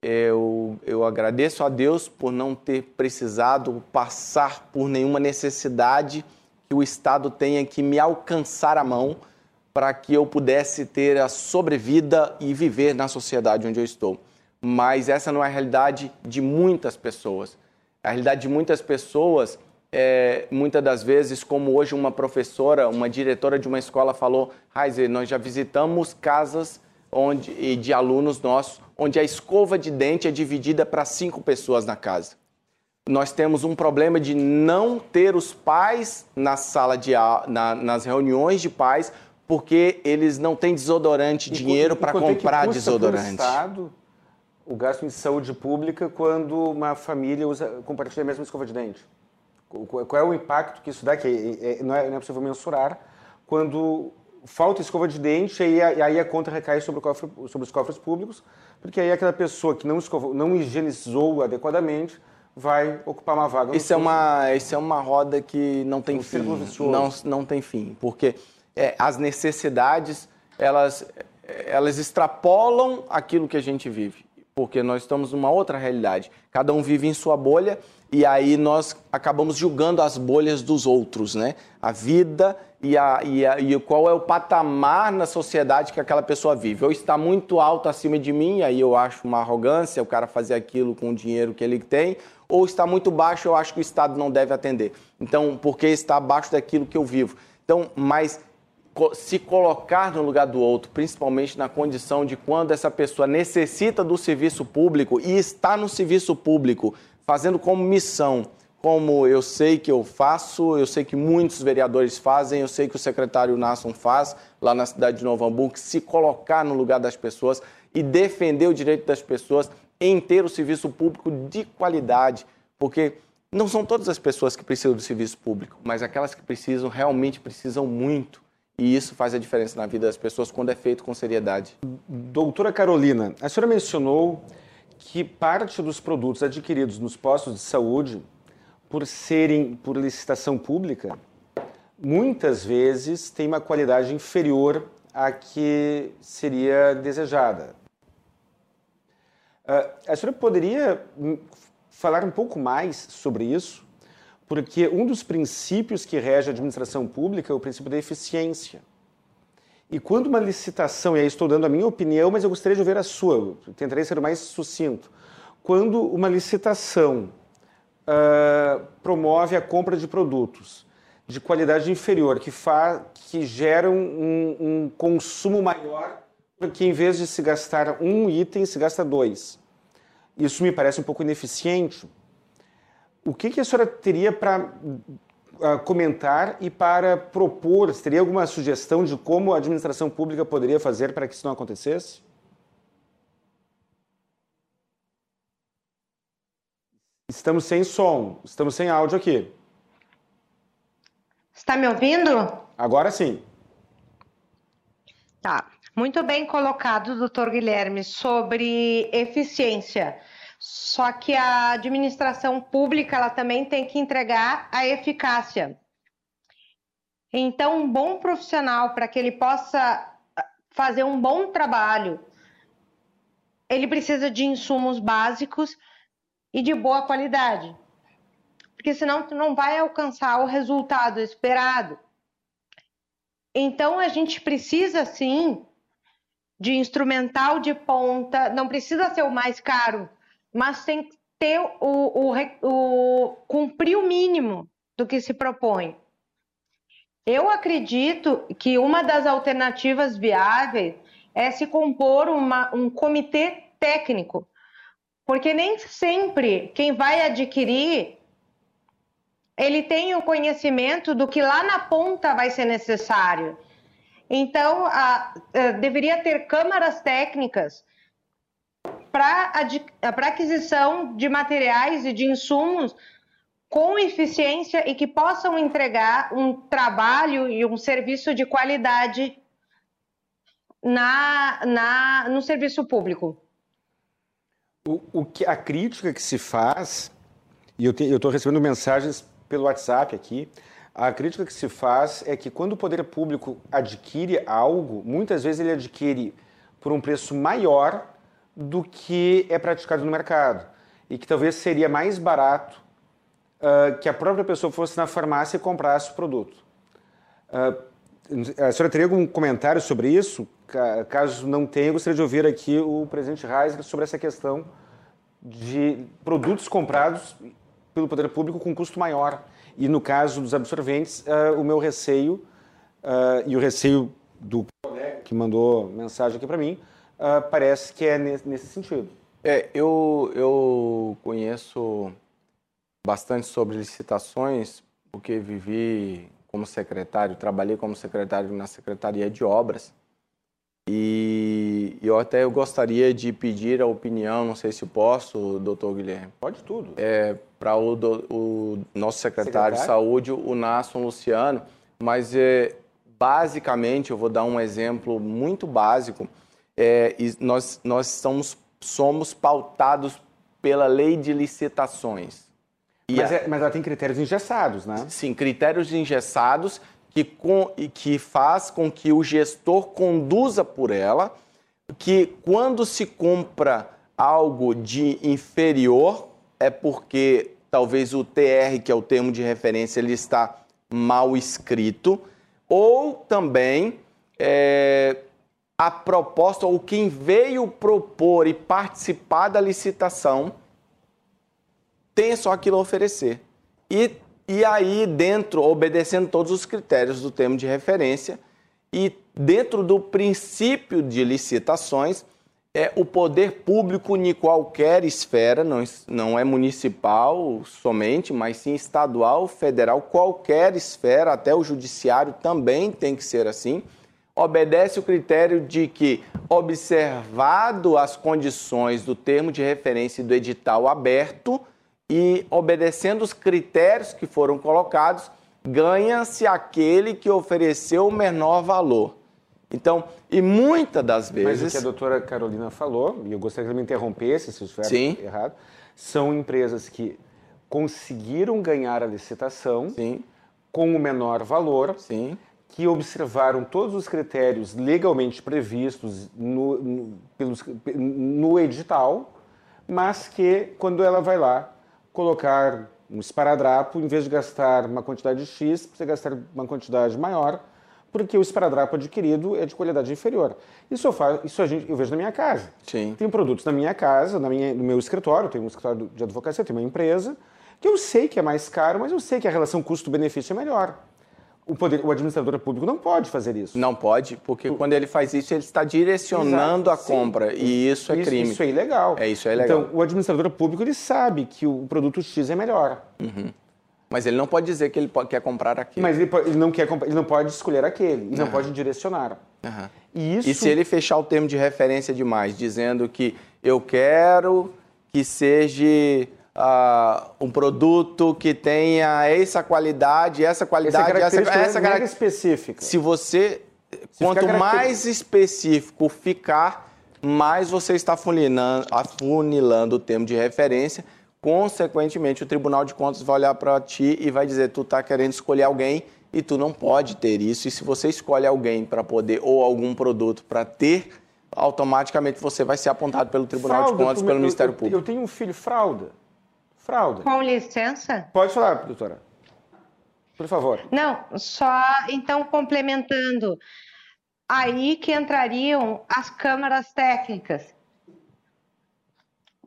Eu, eu agradeço a Deus por não ter precisado passar por nenhuma necessidade que o Estado tenha que me alcançar a mão para que eu pudesse ter a sobrevida e viver na sociedade onde eu estou. Mas essa não é a realidade de muitas pessoas. A realidade de muitas pessoas é, muitas das vezes, como hoje uma professora, uma diretora de uma escola falou, Heiser, nós já visitamos casas onde, de alunos nossos, onde a escova de dente é dividida para cinco pessoas na casa. Nós temos um problema de não ter os pais na sala de na, nas reuniões de pais porque eles não têm desodorante, e dinheiro para comprar que desodorante. Estado o gasto em saúde pública quando uma família usa, compartilha a mesma escova de dente? Qual é o impacto que isso dá? Que é, não, é, possível mensurar quando falta escova de dente e aí, aí a conta recai sobre, cofre, sobre, os cofres públicos, porque aí aquela pessoa que não, escovou, não higienizou adequadamente vai ocupar uma vaga. Isso é uma, isso é uma roda que não tem um fim. Não, não tem fim, porque é, as necessidades elas, elas extrapolam aquilo que a gente vive, porque nós estamos numa outra realidade. Cada um vive em sua bolha e aí nós acabamos julgando as bolhas dos outros, né? A vida e, a, e, a, e qual é o patamar na sociedade que aquela pessoa vive. Ou está muito alto acima de mim, aí eu acho uma arrogância o cara fazer aquilo com o dinheiro que ele tem, ou está muito baixo, eu acho que o Estado não deve atender. Então, porque está abaixo daquilo que eu vivo. Então, mas se colocar no lugar do outro, principalmente na condição de quando essa pessoa necessita do serviço público e está no serviço público, fazendo como missão, como eu sei que eu faço, eu sei que muitos vereadores fazem, eu sei que o secretário Nasson faz lá na cidade de Novo Hamburgo, se colocar no lugar das pessoas e defender o direito das pessoas em ter o serviço público de qualidade, porque não são todas as pessoas que precisam do serviço público, mas aquelas que precisam realmente precisam muito. E isso faz a diferença na vida das pessoas quando é feito com seriedade. Doutora Carolina, a senhora mencionou que parte dos produtos adquiridos nos postos de saúde, por serem por licitação pública, muitas vezes têm uma qualidade inferior à que seria desejada. Ah, a senhora poderia falar um pouco mais sobre isso? porque um dos princípios que rege a administração pública é o princípio da eficiência. E quando uma licitação, e aí estou dando a minha opinião, mas eu gostaria de ouvir a sua, tentarei ser mais sucinto. Quando uma licitação uh, promove a compra de produtos de qualidade inferior, que, que geram um, um consumo maior, porque em vez de se gastar um item, se gasta dois. Isso me parece um pouco ineficiente, o que, que a senhora teria para uh, comentar e para propor? Teria alguma sugestão de como a administração pública poderia fazer para que isso não acontecesse? Estamos sem som, estamos sem áudio aqui. Está me ouvindo? Agora sim. Tá. Muito bem colocado, doutor Guilherme, sobre eficiência. Só que a administração pública ela também tem que entregar a eficácia. Então, um bom profissional para que ele possa ah, fazer um bom trabalho, ele precisa de insumos básicos e de boa qualidade. Porque senão tu não vai alcançar o resultado esperado. Então a gente precisa sim de instrumental de ponta, não precisa ser o mais caro, mas tem que ter o, o, o cumprir o mínimo do que se propõe. Eu acredito que uma das alternativas viáveis é se compor uma, um comitê técnico, porque nem sempre quem vai adquirir ele tem o conhecimento do que lá na ponta vai ser necessário. Então, a, a, deveria ter câmaras técnicas para aquisição de materiais e de insumos com eficiência e que possam entregar um trabalho e um serviço de qualidade na, na, no serviço público. O, o que, a crítica que se faz, e eu estou recebendo mensagens pelo WhatsApp aqui, a crítica que se faz é que quando o poder público adquire algo, muitas vezes ele adquire por um preço maior do que é praticado no mercado. E que talvez seria mais barato uh, que a própria pessoa fosse na farmácia e comprasse o produto. Uh, a senhora teria algum comentário sobre isso? Caso não tenha, gostaria de ouvir aqui o presidente Reis sobre essa questão de produtos comprados pelo poder público com custo maior. E no caso dos absorventes, uh, o meu receio e o receio do que mandou mensagem aqui para mim uh, parece que é nesse, nesse sentido. É, eu, eu conheço bastante sobre licitações, porque vivi como secretário, trabalhei como secretário na Secretaria de Obras. E eu até eu gostaria de pedir a opinião, não sei se posso, doutor Guilherme. Pode tudo. É, Para o, o, nosso secretário, secretário, de Saúde, o Nasson Luciano, mas é, basicamente, eu vou dar um exemplo muito básico. É, nós, nós somos, somos pautados pela lei de licitações. Mas, é, mas ela tem critérios engessados, né? Sim, critérios engessados que, com, que faz com que o gestor conduza por ela, que quando se compra algo de inferior, é porque talvez o TR, que é o termo de referência, ele está mal escrito, ou também é, a proposta, ou quem veio propor e participar da licitação, tem só aquilo a oferecer. E e aí, dentro, obedecendo todos os critérios do termo de referência, e dentro do princípio de licitações, é o poder público em qualquer esfera, não, não é municipal somente, mas sim estadual, federal, qualquer esfera, até o judiciário também tem que ser assim, obedece o critério de que, observado as condições do termo de referência e do edital aberto, e obedecendo os critérios que foram colocados, ganha-se aquele que ofereceu o menor valor. Então, e muitas das vezes. Mas o que a doutora Carolina falou, e eu gostaria que ela me interrompesse se eu estiver Sim. errado, são empresas que conseguiram ganhar a licitação Sim. com o menor valor, Sim. Que observaram todos os critérios legalmente previstos no, no, pelos, no edital, mas que, quando ela vai lá colocar um esparadrapo, em vez de gastar uma quantidade X, você gastar uma quantidade maior, porque o esparadrapo adquirido é de qualidade inferior. Isso eu, faço, isso a gente, eu vejo na minha casa. Sim. Tem produtos na minha casa, na minha, no meu escritório, tenho um escritório de advocacia, tenho uma empresa, que eu sei que é mais caro, mas eu sei que a relação custo-benefício é melhor o, poder, o administrador público não pode fazer isso. Não pode, porque quando ele faz isso, ele está direcionando Exato, a compra sim. e isso é isso, crime. Isso é ilegal. É, isso é ilegal. Então, o administrador público ele sabe que o produto X é melhor. Uhum. Mas ele não pode dizer que ele quer comprar aquele. Mas ele, ele não quer ele não pode escolher aquele, ele uhum. não pode direcionar. Uhum. E, isso... e se ele fechar o termo de referência demais, dizendo que eu quero que seja uh, um produto que tenha essa qualidade, essa qualidade, essa, essa, essa característica específica. Se você, Se quanto mais específico ficar, mais você está afunilando, afunilando o termo de referência. Consequentemente, o Tribunal de Contas vai olhar para ti e vai dizer: tu está querendo escolher alguém e tu não pode ter isso. E se você escolhe alguém para poder, ou algum produto para ter, automaticamente você vai ser apontado pelo Tribunal frauda, de Contas, pelo Ministério Público. Eu tenho um filho frauda fraude. Com licença? Pode falar, doutora. Por favor. Não, só então complementando. aí que entrariam as câmaras técnicas,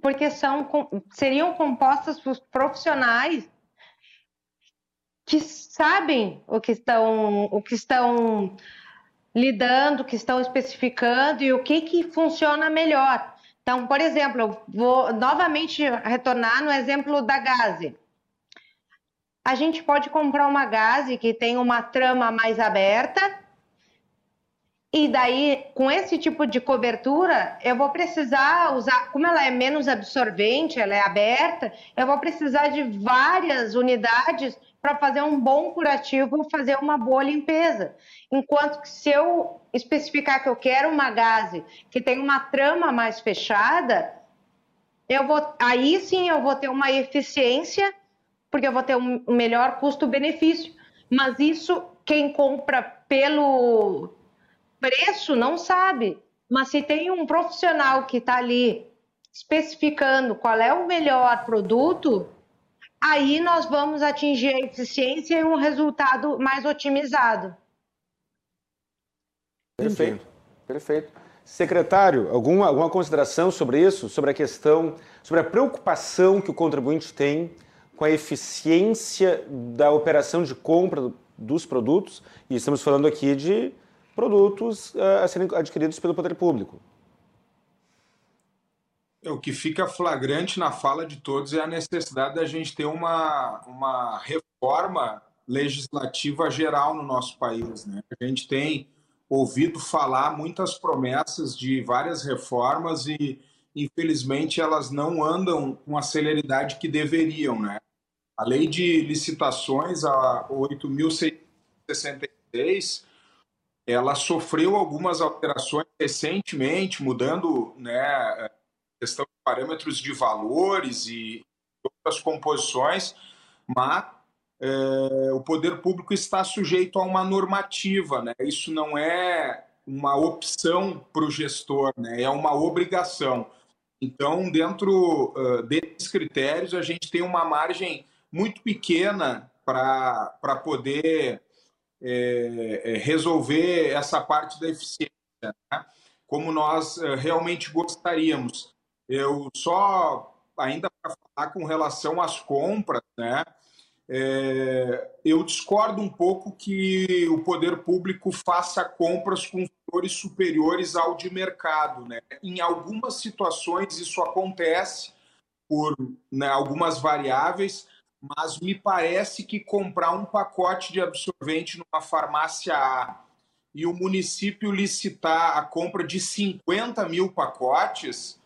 porque são, seriam compostas por profissionais que sabem o que estão, o que estão lidando, o que estão especificando e o que, que funciona melhor. Então, por exemplo, eu vou novamente retornar no exemplo da Gaze. A gente pode comprar uma Gaze que tem uma trama mais aberta, e daí, com esse tipo de cobertura, eu vou precisar usar, como ela é menos absorvente, ela é aberta, eu vou precisar de várias unidades para fazer um bom curativo, fazer uma boa limpeza. Enquanto que se eu especificar que eu quero uma gase que tem uma trama mais fechada, eu vou, aí sim eu vou ter uma eficiência, porque eu vou ter um melhor custo-benefício. Mas isso quem compra pelo preço não sabe, mas se tem um profissional que está ali especificando qual é o melhor produto, aí nós vamos atingir a eficiência e um resultado mais otimizado. Perfeito, perfeito. Secretário, alguma, alguma consideração sobre isso, sobre a questão, sobre a preocupação que o contribuinte tem com a eficiência da operação de compra dos produtos? E estamos falando aqui de produtos uh, a serem adquiridos pelo poder público. O que fica flagrante na fala de todos é a necessidade da gente ter uma, uma reforma legislativa geral no nosso país. Né? A gente tem ouvido falar muitas promessas de várias reformas e, infelizmente, elas não andam com a celeridade que deveriam. Né? A lei de licitações, a 8.666, ela sofreu algumas alterações recentemente, mudando né, questão de parâmetros de valores e outras composições, mas é, o poder público está sujeito a uma normativa, né? Isso não é uma opção para o gestor, né? É uma obrigação. Então, dentro uh, desses critérios, a gente tem uma margem muito pequena para poder é, é, resolver essa parte da eficiência, né? como nós é, realmente gostaríamos. Eu só, ainda para falar com relação às compras, né? É, eu discordo um pouco que o poder público faça compras com valores superiores ao de mercado. Né? Em algumas situações isso acontece por né, algumas variáveis, mas me parece que comprar um pacote de absorvente numa farmácia A e o município licitar a compra de 50 mil pacotes,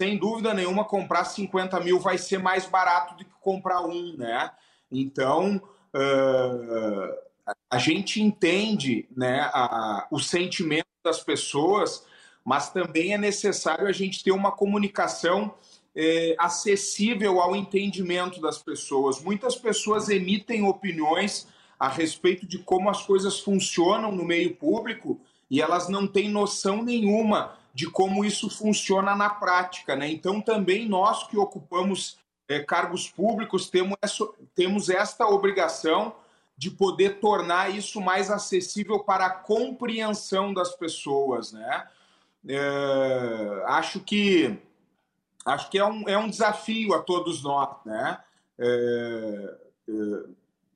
sem dúvida nenhuma, comprar 50 mil vai ser mais barato do que comprar um, né? Então, uh, a gente entende né, a, o sentimento das pessoas, mas também é necessário a gente ter uma comunicação é, acessível ao entendimento das pessoas. Muitas pessoas emitem opiniões a respeito de como as coisas funcionam no meio público e elas não têm noção nenhuma de como isso funciona na prática. Né? Então, também nós que ocupamos é, cargos públicos temos essa, temos esta obrigação de poder tornar isso mais acessível para a compreensão das pessoas. Né? É, acho que acho que é um, é um desafio a todos nós, né? É,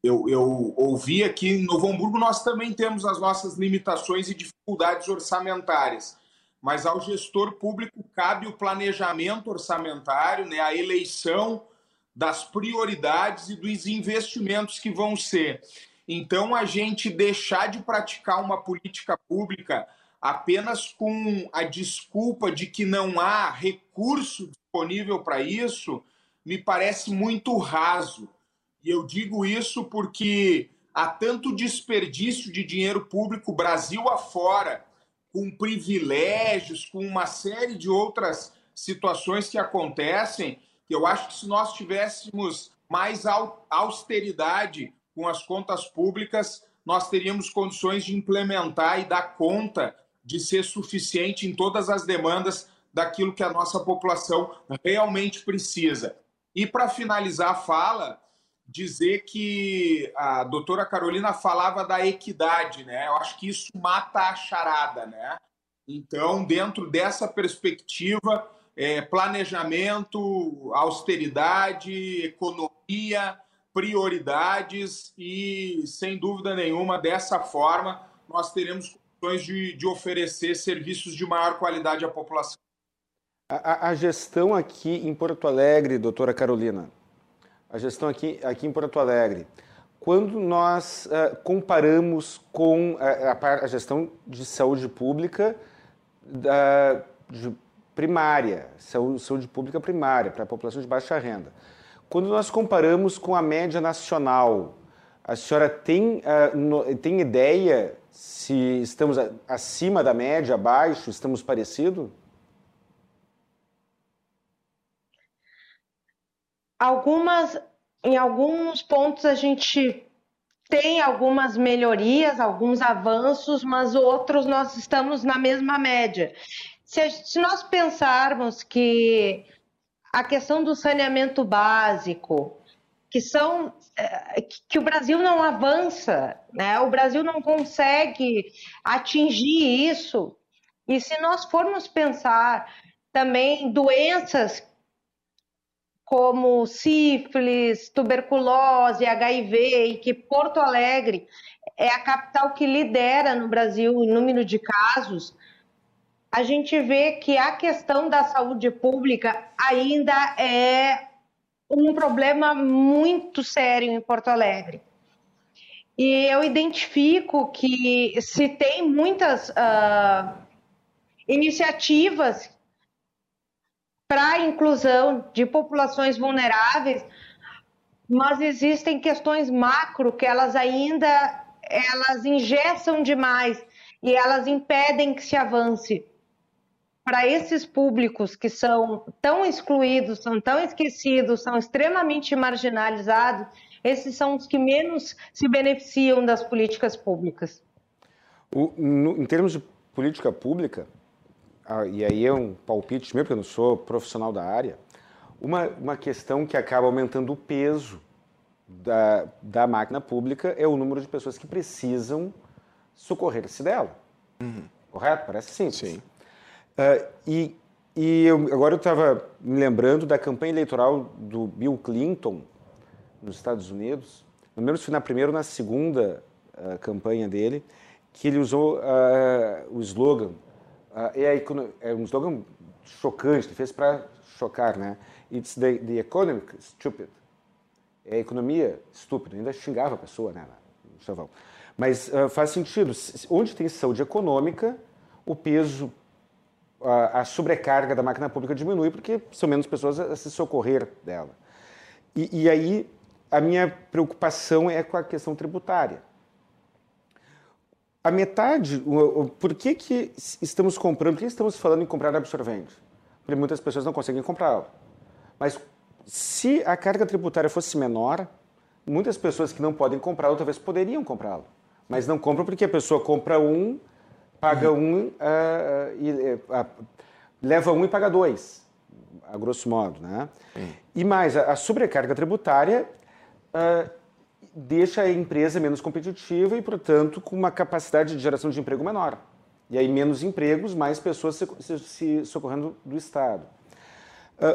eu, eu ouvi aqui em Novo Hamburgo, nós também temos as nossas limitações e dificuldades orçamentárias, mas ao gestor público cabe o planejamento orçamentário, né, a eleição das prioridades e dos investimentos que vão ser. Então, a gente deixar de praticar uma política pública apenas com a desculpa de que não há recurso disponível para isso, me parece muito raso. E eu digo isso porque há tanto desperdício de dinheiro público Brasil afora, com privilégios, com uma série de outras situações que acontecem, eu acho que se nós tivéssemos mais austeridade com as contas públicas, nós teríamos condições de implementar e dar conta de ser suficiente em todas as demandas daquilo que a nossa população realmente precisa. E para finalizar a fala, dizer que a doutora Carolina falava da equidade, né? Eu acho que isso mata a charada, né? Então, dentro dessa perspectiva, é, planejamento, austeridade, economia, prioridades e, sem dúvida nenhuma, dessa forma, nós teremos condições de, de oferecer serviços de maior qualidade à população. A, a, gestão aqui em Porto Alegre, doutora Carolina, a gestão aqui, aqui em Porto Alegre, quando nós uh, comparamos com a, a, a, gestão de saúde pública da, de primária, saúde, saúde pública primária, para a população de baixa renda, quando nós comparamos com a média nacional, a senhora tem, uh, no, tem ideia se estamos acima da média, abaixo, estamos parecidos? Algumas, em alguns pontos a gente tem algumas melhorias, alguns avanços, mas outros nós estamos na mesma média. Se, se nós pensarmos que a questão do saneamento básico, que são eh, que o Brasil não avança, né? O Brasil não consegue atingir isso. E se nós formos pensar também doenças como sífilis, tuberculose, HIV, e que Porto Alegre é a capital que lidera no Brasil em número de casos, a gente vê que a questão da saúde pública ainda é um problema muito sério em Porto Alegre. E eu identifico que se tem muitas uh, iniciativas para a inclusão de populações vulneráveis, mas existem questões macro que elas ainda elas ingessam demais e elas impedem que se avance para esses públicos que são tão excluídos, são tão esquecidos, são extremamente marginalizados, esses são os que menos se beneficiam das políticas públicas. O, no, em termos de política pública, e aí é um palpite meu, porque eu não sou profissional da área, uma, uma questão que acaba aumentando o peso da, da máquina pública é o número de pessoas que precisam socorrer-se dela. Uhum. Correto? Parece simples. Sim. Uh, e e eu, agora eu estava me lembrando da campanha eleitoral do Bill Clinton nos Estados Unidos. No menos foi na primeira ou na segunda uh, campanha dele, que ele usou uh, o slogan. É, é, um slogan chocante, fez para chocar, né? It's the, the economy stupid. É a economia estúpida. Ainda xingava a pessoa, né? No chavão. Mas faz sentido. Onde tem saúde econômica, o peso a, a, sobrecarga da máquina pública diminui porque são menos pessoas a, se socorrer dela. E, e, aí a minha preocupação é com a questão tributária. A metade, o, o, por que, que estamos comprando, por que estamos falando em comprar absorvente? Porque muitas pessoas não conseguem comprá-lo. Mas se a carga tributária fosse menor, muitas pessoas que não podem comprá-lo talvez poderiam comprá-lo. Mas não compram porque a pessoa compra um paga um uh, e uh, leva um e paga dois, a grosso modo, né? E mais, a, a sobrecarga tributária deixa a empresa menos competitiva e, portanto, com uma capacidade de geração de emprego menor. E aí menos empregos, mais pessoas se, se, se socorrendo do Estado.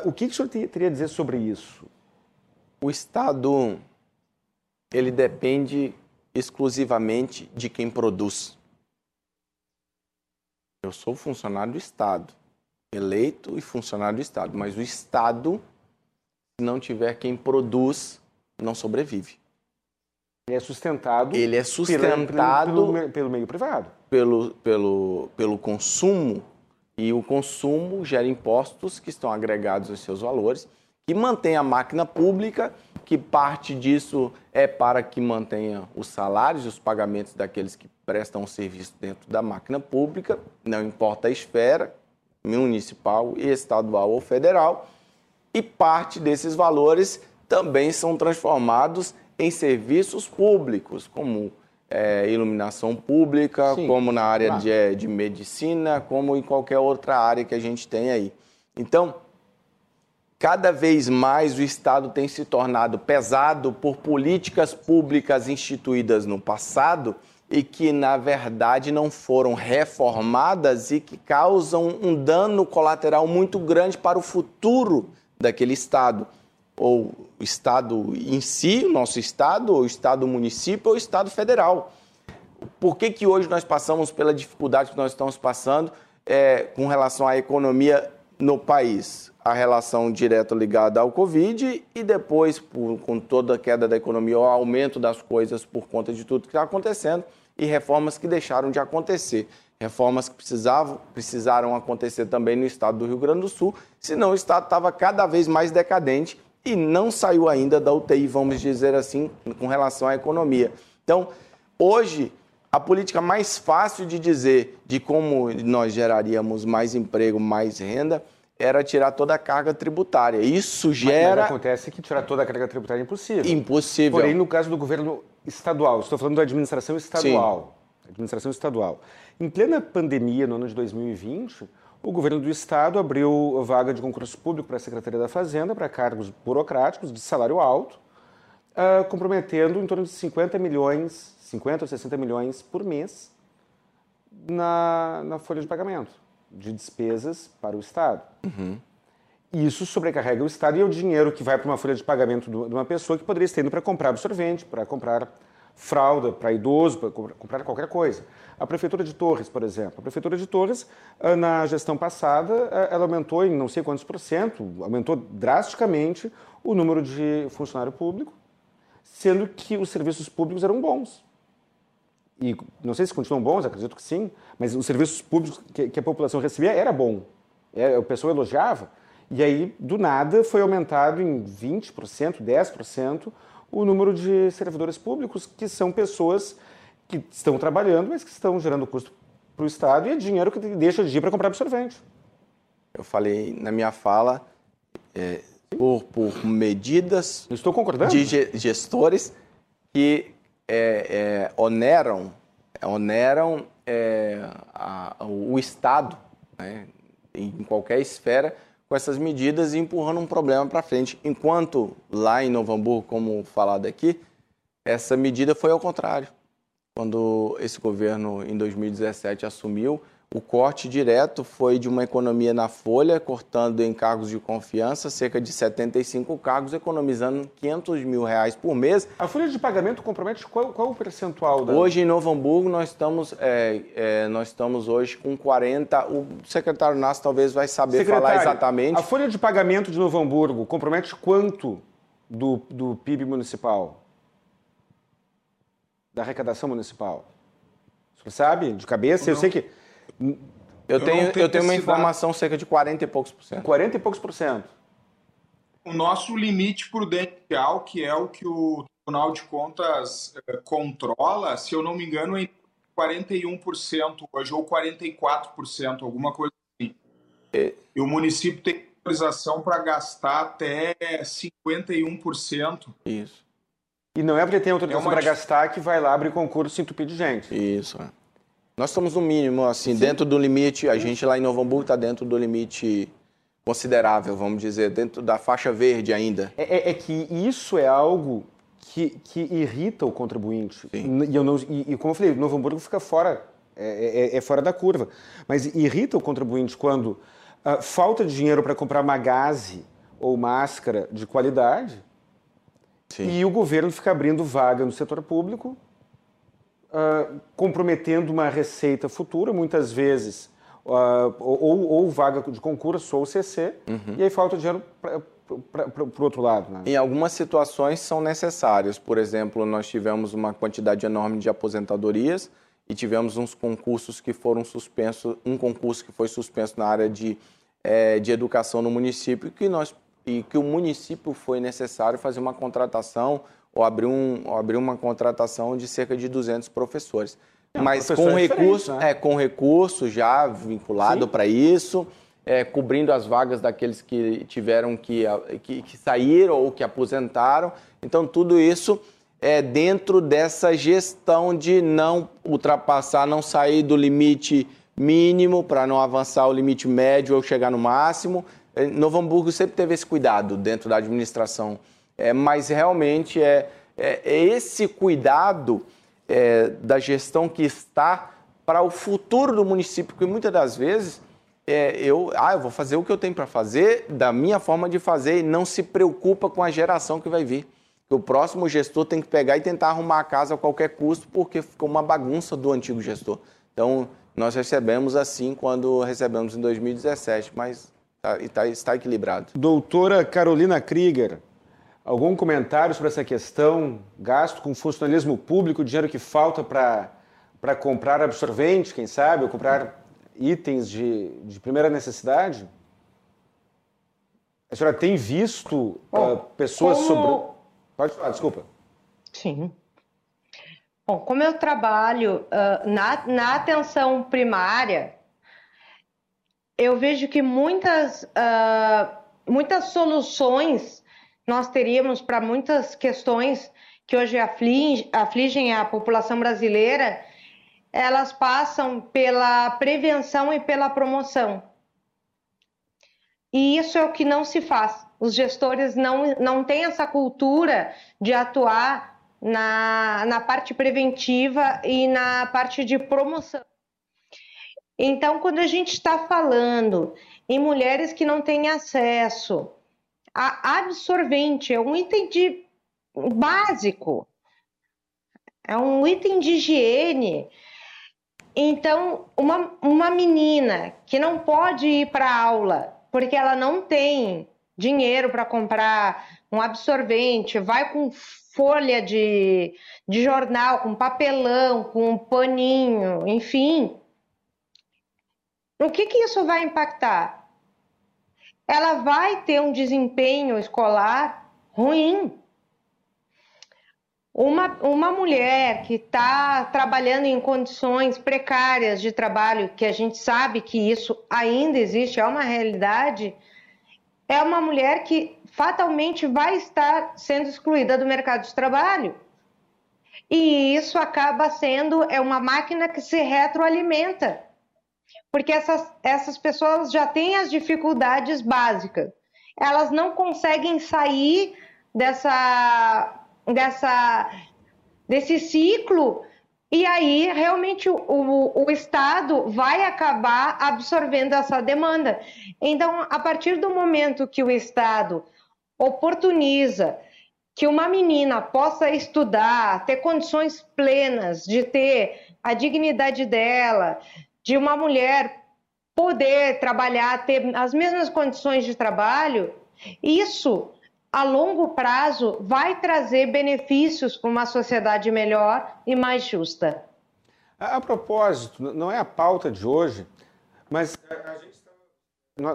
o que, que o senhor teria a dizer sobre isso? O Estado ele depende exclusivamente de quem produz. Eu sou funcionário do Estado, eleito e funcionário do Estado, mas o Estado, se não tiver quem produz, não sobrevive. Ele é sustentado. Ele é sustentado pelo, pelo, pelo meio privado. Pelo, pelo, pelo consumo e o consumo gera impostos que estão agregados aos seus valores, que mantém a máquina pública, que parte disso é para que mantenha os salários os pagamentos daqueles que prestam serviço dentro da máquina pública, não importa a esfera, municipal, estadual ou federal, e parte desses valores também são transformados em serviços públicos, como é, iluminação pública, Sim, como na área claro. de, de medicina, como em qualquer outra área que a gente tem aí. Então, cada vez mais o Estado tem se tornado pesado por políticas públicas instituídas no passado e que, na verdade, não foram reformadas e que causam um dano colateral muito grande para o futuro daquele Estado. Ou o Estado em si, o nosso Estado, ou o Estado município, ou o Estado federal. Por que, que hoje nós passamos pela dificuldade que nós estamos passando é, com relação à economia no país? A relação direta ligada ao Covid e depois, por, com toda a queda da economia, o aumento das coisas por conta de tudo que está acontecendo e reformas que deixaram de acontecer. Reformas que precisavam, precisaram acontecer também no estado do Rio Grande do Sul, senão o estado estava cada vez mais decadente e não saiu ainda da UTI, vamos dizer assim, com relação à economia. Então, hoje, a política mais fácil de dizer de como nós geraríamos mais emprego, mais renda, era tirar toda a carga tributária. Isso gera. Mas, mas acontece que tirar toda a carga tributária é impossível. Impossível. Porém, no caso do governo estadual, estou falando da administração estadual. Sim. Administração estadual. Em plena pandemia, no ano de 2020, o governo do estado abriu vaga de concurso público para a Secretaria da Fazenda para cargos burocráticos de salário alto, uh, comprometendo em torno de 50 milhões, 50 ou 60 milhões por mês na, na folha de pagamento de despesas para o estado. Uhum. Isso sobrecarrega o Estado e é o dinheiro que vai para uma folha de pagamento de uma pessoa que poderia estar indo para comprar absorvente, para comprar fralda para idoso, para comprar qualquer coisa. A Prefeitura de Torres, por exemplo. A Prefeitura de Torres, ah, na gestão passada, ah, ela aumentou em não sei quantos por cento, aumentou drasticamente o número de funcionário público, sendo que os serviços públicos eram bons. E não sei se continuam bons, acredito que sim, mas os serviços públicos que, a população recebia era bom. É, o pessoal elogiava. E aí, do nada, foi aumentado em 20%, 10% o número de servidores públicos, que são pessoas que estão trabalhando, mas que estão gerando custo para o Estado e é dinheiro que deixa de ir para comprar absorvente. Eu falei na minha fala, é, por, por, medidas Estou concordando. de gestores que é, é, oneram, oneram é, a, o Estado né, em qualquer esfera com essas medidas e empurrando um problema para frente. Enquanto lá em Novo Hamburgo, como falado aqui, essa medida foi ao contrário. Quando esse governo, em 2017, assumiu, o corte direto foi de uma economia na folha, cortando em cargos de confiança cerca de 75 cargos, economizando 500 mil reais por mês. A folha de pagamento compromete qual, qual o percentual? Da... Hoje em Novo Hamburgo nós estamos, é, é, nós estamos hoje com 40. O secretário Nassi talvez vai saber falar exatamente. A folha de pagamento de Novo Hamburgo compromete quanto do, do PIB municipal? Da arrecadação municipal? Você sabe de cabeça? Não. Eu sei que eu, tenho, eu tenho uma informação cerca de 40 e poucos por cento. 40 e poucos por cento. O nosso limite prudencial, que é o que o Tribunal de Contas eh, controla, se eu não me engano, é 41% hoje, ou 44%, alguma coisa assim. É. E o município tem autorização para gastar até 51%. Isso. E não é porque tem autorização é uma... para gastar que vai lá abrir concurso e entupir de gente. Isso, é. Nós estamos no mínimo, assim, Sim. dentro do limite. A gente lá em Novo Hamburgo está dentro do limite considerável, vamos dizer, dentro da faixa verde ainda. É, é, é que isso é algo que, que irrita o contribuinte. Sim. E, eu não, e, e como eu falei, Novo Hamburgo fica fora, é, é, é fora da curva. Mas irrita o contribuinte quando uh, falta dinheiro para comprar uma gase ou máscara de qualidade Sim. e o governo fica abrindo vaga no setor público uh, comprometendo uma receita futura, muitas vezes, uh, ou, ou, vaga de concurso ou CC, uhum. e aí falta dinheiro para o outro lado. Né? Em algumas situações são necessárias. Por exemplo, nós tivemos uma quantidade enorme de aposentadorias e tivemos uns concursos que foram suspensos, um concurso que foi suspenso na área de, é, de educação no município que nós e que o município foi necessário fazer uma contratação ou abrir, um, ou abrir uma contratação de cerca de 200 professores. É, Mas com é recurso, né? é, com recurso já vinculado para isso, é, cobrindo as vagas daqueles que tiveram que, que, que saíram ou que aposentaram. Então, tudo isso é dentro dessa gestão de não ultrapassar, não sair do limite mínimo para não avançar o limite médio ou chegar no máximo, É, Novo Hamburgo sempre teve esse cuidado dentro da administração, é, mas realmente é, é, é esse cuidado é, da gestão que está para o futuro do município, que muitas das vezes é, eu, ah, eu vou fazer o que eu tenho para fazer, da minha forma de fazer, e não se preocupa com a geração que vai vir. O próximo gestor tem que pegar e tentar arrumar a casa a qualquer custo, porque ficou uma bagunça do antigo gestor. Então, nós recebemos assim quando recebemos em 2017, mas tá, tá, está equilibrado. Doutora Carolina Krieger, algum comentário sobre essa questão? Gasto com funcionalismo público, dinheiro que falta para comprar absorvente, quem sabe, ou comprar itens de, de primeira necessidade? A senhora tem visto Bom, uh, pessoas como... sobre. Pode falar, desculpa. Sim. Bom, como eu trabalho uh, na, na atenção primária, eu vejo que muitas, uh, muitas soluções nós teríamos para muitas questões que hoje afligem, a população brasileira elas passam pela prevenção e pela promoção. E isso é o que não se faz. Os gestores não, não têm essa cultura de atuar na, na parte preventiva e na parte de promoção. Então, quando a gente está falando em mulheres que não têm acesso a absorvente, é um item de, básico, é um item de higiene então, uma, uma menina que não pode ir para aula porque ela não tem dinheiro para comprar um absorvente, vai com folha de, de jornal, com papelão, com um paninho, enfim. O que, que isso vai impactar? Ela vai ter um desempenho escolar ruim. Uma, uma mulher que está trabalhando em condições precárias de trabalho, que a gente sabe que isso ainda existe, é uma realidade, é uma mulher que fatalmente vai estar sendo excluída do mercado de trabalho. E isso acaba sendo é uma máquina que se retroalimenta, porque essas, essas pessoas já têm as dificuldades básicas. Elas não conseguem sair dessa dessa, desse ciclo e aí realmente o, o, o, Estado vai acabar absorvendo essa demanda. Então, a partir do momento que o Estado oportuniza que uma menina possa estudar, ter condições plenas de ter a dignidade dela, de uma mulher poder trabalhar, ter as mesmas condições de trabalho, isso a longo prazo vai trazer benefícios para uma sociedade melhor e mais justa. A, a propósito, não é a pauta de hoje, mas está,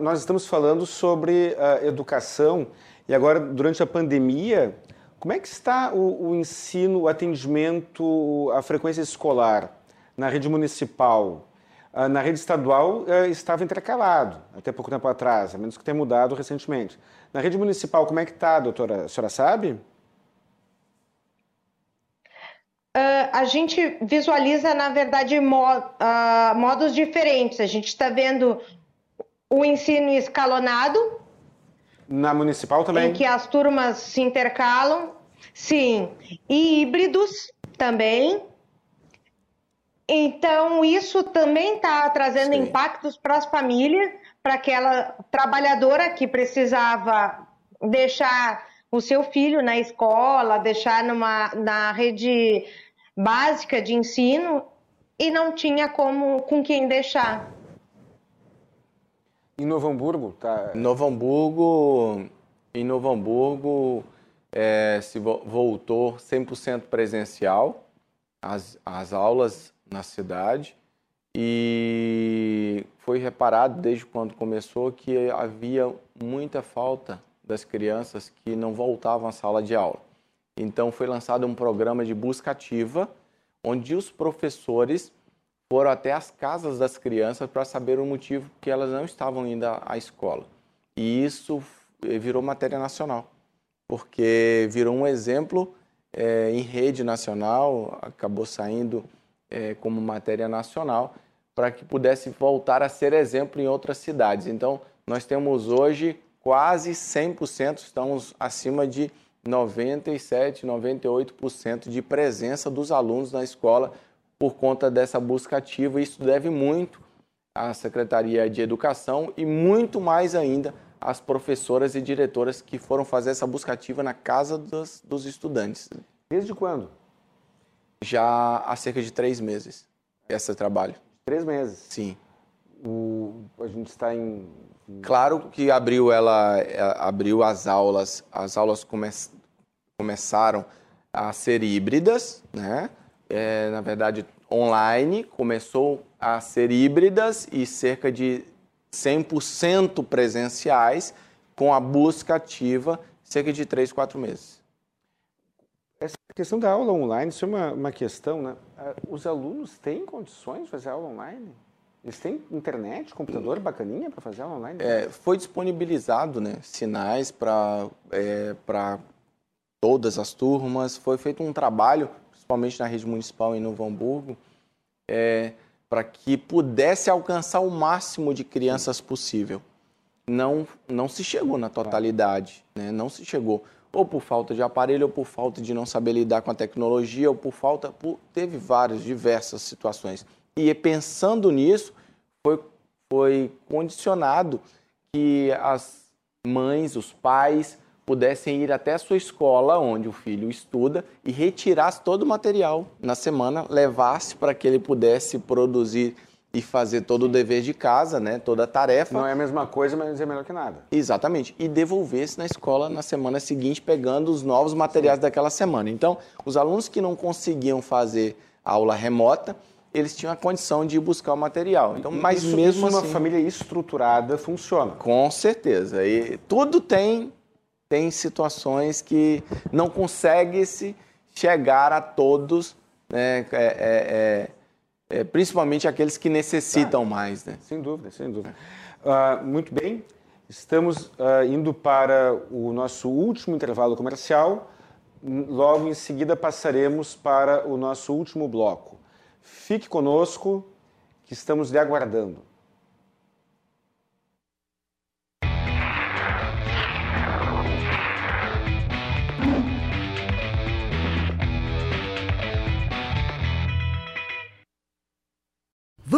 nós estamos falando sobre uh, educação e agora, durante a pandemia, como é que está o, o ensino, o atendimento, a frequência escolar na rede municipal? Uh, na rede estadual uh, estava intercalado até pouco tempo atrás, a menos que tenha mudado recentemente. Na rede municipal, como é que está, doutora? A senhora sabe? Uh, a gente visualiza, na verdade, mo uh, modos diferentes. A gente está vendo o ensino escalonado. Na municipal também? Em que as turmas se intercalam, sim. E híbridos também. Então, isso também está trazendo sim. impactos para as famílias para aquela trabalhadora que precisava deixar o seu filho na escola, deixar numa, na rede básica de ensino e não tinha como com quem deixar. Em Novo Hamburgo, tá? Novo Hamburgo, em Novo Hamburgo é, se voltou 100% presencial as, as aulas na cidade e foi reparado desde quando começou que havia muita falta das crianças que não voltavam à sala de aula. Então foi lançado um programa de busca ativa, onde os professores foram até as casas das crianças para saber o motivo que elas não estavam indo à escola. E isso virou matéria nacional, porque virou um exemplo é, em rede nacional, acabou saindo é, como matéria nacional para que pudesse voltar a ser exemplo em outras cidades. Então, nós temos hoje quase 100%, estamos acima de 97, 98% de presença dos alunos na escola por conta dessa busca ativa. Isso deve muito à Secretaria de Educação e muito mais ainda às professoras e diretoras que foram fazer essa busca ativa na casa dos, dos estudantes. Desde quando? Já há cerca de três meses, esse trabalho. Três meses? Sim. O, a gente está em Claro que abriu ela é, abriu as aulas, as aulas come, começaram a ser híbridas, né? É, na verdade, online começou a ser híbridas e cerca de 100% presenciais, com a busca ativa, cerca de 3, 4 meses. Essa questão da aula online, isso é uma, uma questão, né? Ah, os alunos têm condições de fazer aula online? Eles têm internet, computador bacaninha para fazer aula online? É, foi disponibilizado né, sinais para é, todas as turmas. Foi feito um trabalho, principalmente na rede municipal em Novo Hamburgo, é, para que pudesse alcançar o máximo de crianças possível. Não, não se chegou na totalidade, né? não se chegou. Ou por falta de aparelho, ou por falta de não saber lidar com a tecnologia, ou por falta. Por, teve várias, diversas situações. E pensando nisso, foi, foi condicionado que as mães, os pais, pudessem ir até a sua escola, onde o filho estuda, e retirasse todo o material na semana, levasse para que ele pudesse produzir e fazer todo o dever de casa, né, toda a tarefa. Não é a mesma coisa, mas é melhor que nada. Exatamente. E devolvesse na escola na semana seguinte, pegando os novos materiais Sim. daquela semana. Então, os alunos que não conseguiam fazer aula remota, eles tinham a condição de ir buscar o material. Então, mas isso, mesmo isso assim, uma família estruturada funciona. Com certeza. E tudo tem tem situações que não consegue se chegar a todos, né? É, é, é, é principalmente aqueles que necessitam ah, mais, né? Sem dúvida, sem dúvida. Uh, muito bem. Estamos uh, indo para o nosso último intervalo comercial. Logo em seguida passaremos para o nosso último bloco. Fique conosco, que estamos lhe aguardando.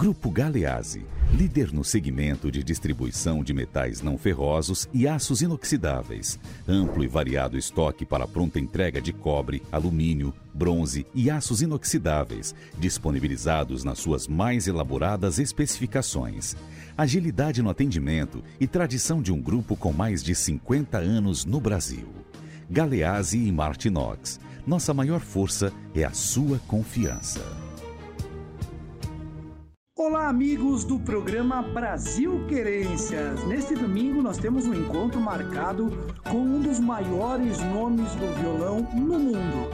Grupo Galeazzi, líder no segmento de distribuição de metais não ferrosos e aços inoxidáveis. Amplo e variado estoque para pronta entrega de cobre, alumínio, bronze e aços inoxidáveis, disponibilizados nas suas mais elaboradas especificações. Agilidade no atendimento e tradição de um grupo com mais de 50 anos no Brasil. Galeazzi e Martinox. Nossa maior força é a sua confiança. Olá, amigos do programa Brasil Querências. Neste domingo nós temos um encontro marcado com um dos maiores nomes do violão no mundo,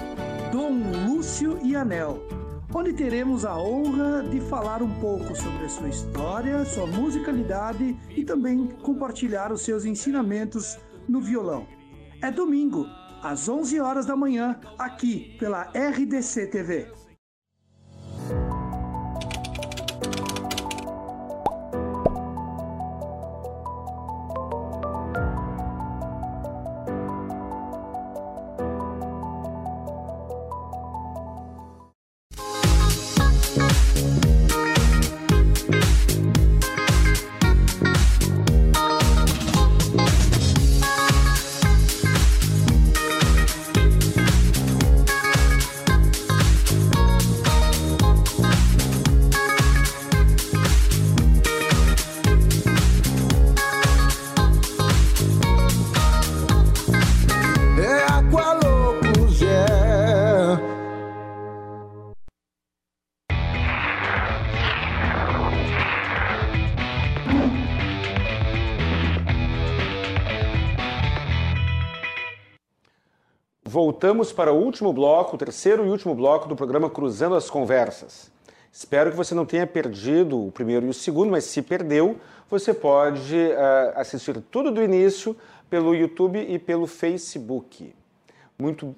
Dom Lúcio e Anel, onde teremos a honra de falar um pouco sobre a sua história, sua musicalidade e também compartilhar os seus ensinamentos no violão. É domingo, às 11 horas da manhã, aqui pela RDC TV. Voltamos para o último bloco, o terceiro e último bloco do programa Cruzando as Conversas. Espero que você não tenha perdido o primeiro e o segundo, mas se perdeu, você pode uh, assistir tudo do início pelo YouTube e pelo Facebook. Muito,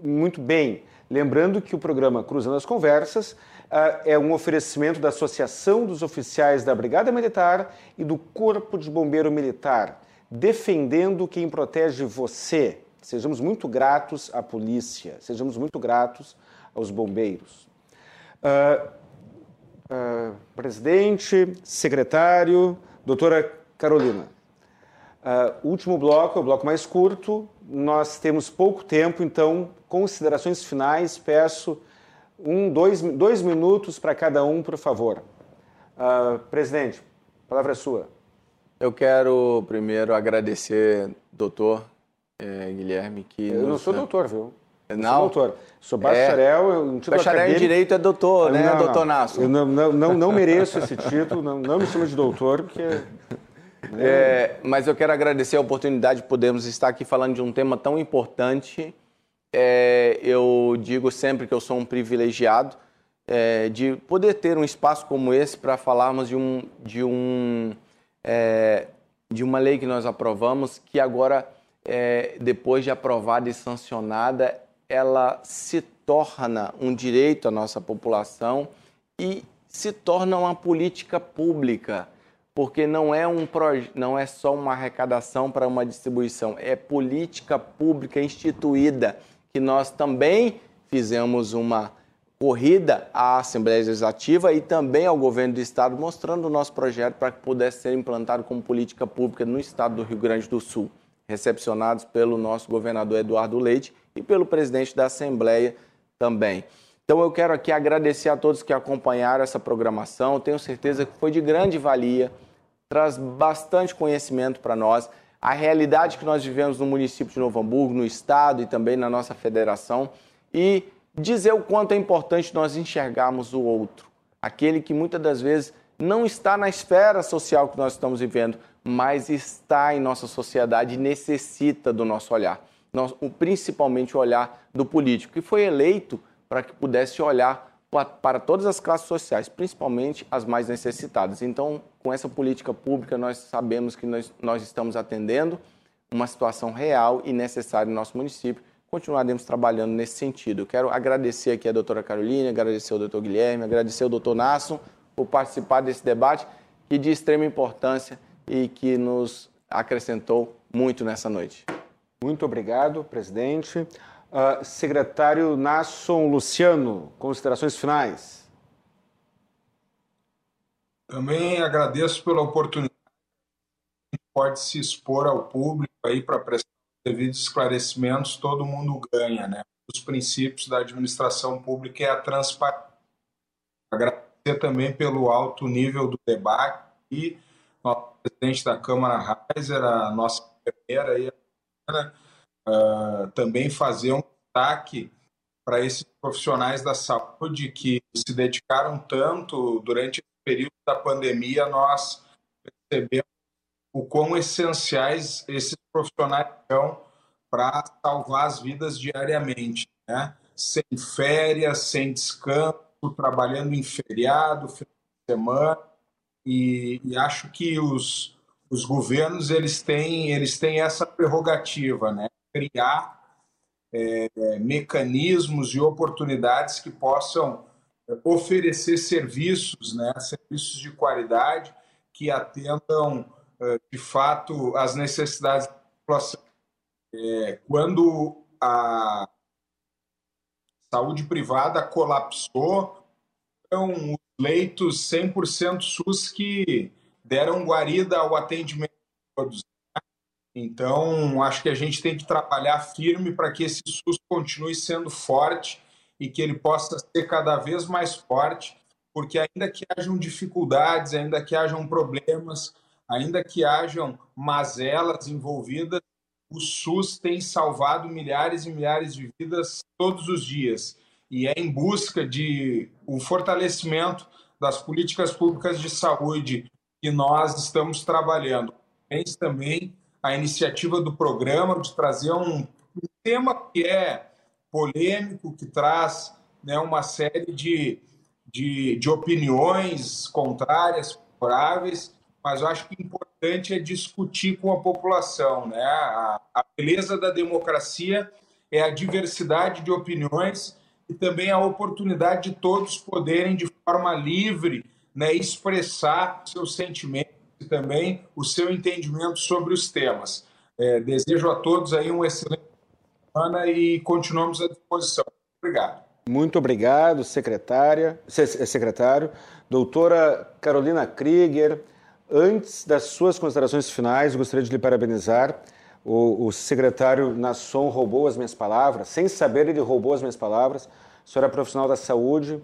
muito bem. Lembrando que o programa Cruzando as Conversas uh, é um oferecimento da Associação dos Oficiais da Brigada Militar e do Corpo de Bombeiro Militar, defendendo quem protege você. Sejamos muito gratos à polícia, sejamos muito gratos aos bombeiros. Uh, uh, presidente, secretário, doutora Carolina. Uh, último bloco, é o bloco mais curto. Nós temos pouco tempo, então, considerações finais. Peço um, dois, dois minutos para cada um, por favor. Uh, presidente, a palavra é sua. Eu quero primeiro agradecer, doutor, é, Guilherme, que. Eu não sou doutor, viu? Não. Sou doutor. Sou bacharel, é, um título Bacharel em Direito é doutor, né, não, doutor Nasso? Eu não, não, não, não mereço esse título, não, não me chamo de doutor, porque. É, mas eu quero agradecer a oportunidade de podermos estar aqui falando de um tema tão importante. É, eu digo sempre que eu sou um privilegiado é, de poder ter um espaço como esse para falarmos de, um, de, um, é, de uma lei que nós aprovamos que agora é, depois de aprovada e sancionada, ela se torna um direito à nossa população e se torna uma política pública, porque não é, um não é só uma arrecadação para uma distribuição, é política pública instituída, que nós também fizemos uma corrida à Assembleia Legislativa e também ao governo do Estado, mostrando o nosso projeto para que pudesse ser implantado como política pública no Estado do Rio Grande do Sul recepcionados pelo nosso governador Eduardo Leite e pelo presidente da Assembleia também. Então eu quero aqui agradecer a todos que acompanharam essa programação. Tenho certeza que foi de grande valia, traz bastante conhecimento para nós. A realidade que nós vivemos no município de Novo Hamburgo, no estado e também na nossa federação e dizer o quanto é importante nós enxergarmos o outro, aquele que muitas das vezes não está na esfera social que nós estamos vivendo, mas está em nossa sociedade e necessita do nosso olhar, principalmente o olhar do político, que foi eleito para que pudesse olhar para todas as classes sociais, principalmente as mais necessitadas. Então, com essa política pública, nós sabemos que nós, nós estamos atendendo uma situação real e necessária no nosso município. Continuaremos trabalhando nesse sentido. Quero agradecer aqui a doutora Carolina, agradecer ao doutor Guilherme, agradecer ao doutor Nasso por participar desse debate, que de extrema importância e que nos acrescentou muito nessa noite. Muito obrigado, presidente. Uh, secretário Nasson Luciano, considerações finais. Também agradeço pela oportunidade que pode se expor ao público aí para prestar devidos esclarecimentos, todo mundo ganha, né? Os princípios da administração pública é a transparência. Agradecer também pelo alto nível do debate e nosso presidente da Câmara, Reiser, a nossa primeira aí, uh, também fazer um destaque para esses profissionais da saúde que se dedicaram tanto durante o período da pandemia, nós percebemos o quão essenciais esses profissionais são para salvar as vidas diariamente, né? sem férias, sem descanso, trabalhando em feriado, fim de semana, e, e acho que os, os governos eles têm, eles têm essa prerrogativa, né? criar é, mecanismos e oportunidades que possam é, oferecer serviços, né? serviços de qualidade que atendam é, de fato às necessidades da população. É, quando a saúde privada colapsou, então leitos 100% SUS que deram guarida ao atendimento de todos. Né? Então, acho que a gente tem que trabalhar firme para que esse SUS continue sendo forte e que ele possa ser cada vez mais forte, porque ainda que hajam dificuldades, ainda que hajam problemas, ainda que hajam mazelas envolvidas, o SUS tem salvado milhares e milhares de vidas todos os dias e é em busca de um fortalecimento das políticas públicas de saúde que nós estamos trabalhando. Tens também a iniciativa do programa de trazer um, tema que é polêmico, que traz né, uma série de, de, de opiniões contrárias, favoráveis, mas eu acho que o importante é discutir com a população. Né? A, a beleza da democracia é a diversidade de opiniões e também a oportunidade de todos poderem, de forma livre, né, expressar seus sentimentos e também o seu entendimento sobre os temas. É, desejo a todos aí um excelente semana e continuamos à disposição. Obrigado. Muito obrigado, secretária, secretário. Doutora Carolina Krieger, antes das suas considerações finais, gostaria de lhe parabenizar. O, o secretário Nasson roubou as minhas palavras, sem saber, ele roubou as minhas palavras. O senhor é profissional da saúde.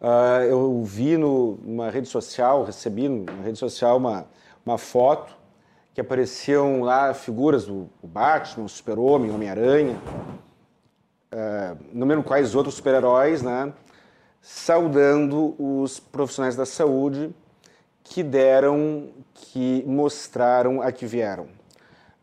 Uh, eu vi no, numa rede social, recebi na rede social uma, uma foto que apareciam lá figuras do Batman, Super-Homem, Homem-Aranha, uh, não lembro quais outros super-heróis, né? Saudando os profissionais da saúde que deram, que mostraram a que vieram.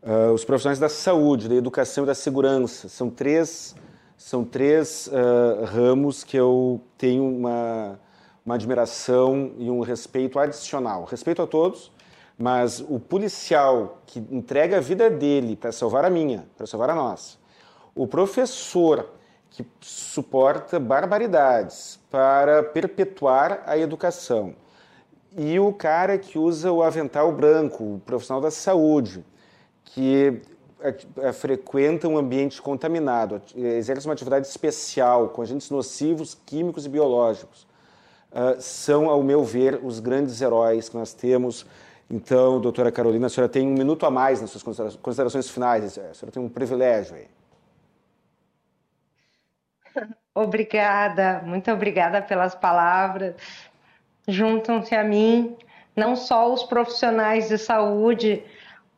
Uh, os profissionais da saúde, da educação e da segurança são três são três uh, ramos que eu tenho uma, uma admiração e um respeito adicional. Respeito a todos, mas o policial que entrega a vida dele para salvar a minha, para salvar a nossa, o professor que suporta barbaridades para perpetuar a educação, e o cara que usa o avental branco, o profissional da saúde, que é, frequenta um ambiente contaminado, exerce uma atividade especial com agentes nocivos, químicos e biológicos, uh, são, ao meu ver, os grandes heróis que nós temos. Então, doutora Carolina, a senhora tem um minuto a mais nas suas considerações finais, a senhora tem um privilégio aí. Obrigada, muito obrigada pelas palavras. Juntam-se a mim não só os profissionais de saúde,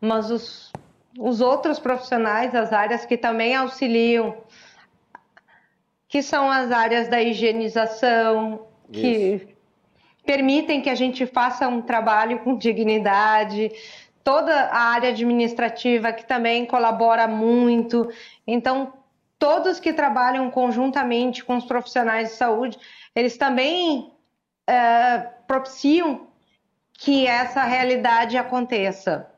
mas os os outros profissionais, as áreas que também auxiliam, que são as áreas da higienização, Isso. que permitem que a gente faça um trabalho com dignidade, toda a área administrativa que também colabora muito. Então, todos que trabalham conjuntamente com os profissionais de saúde, eles também é, propiciam que essa realidade aconteça.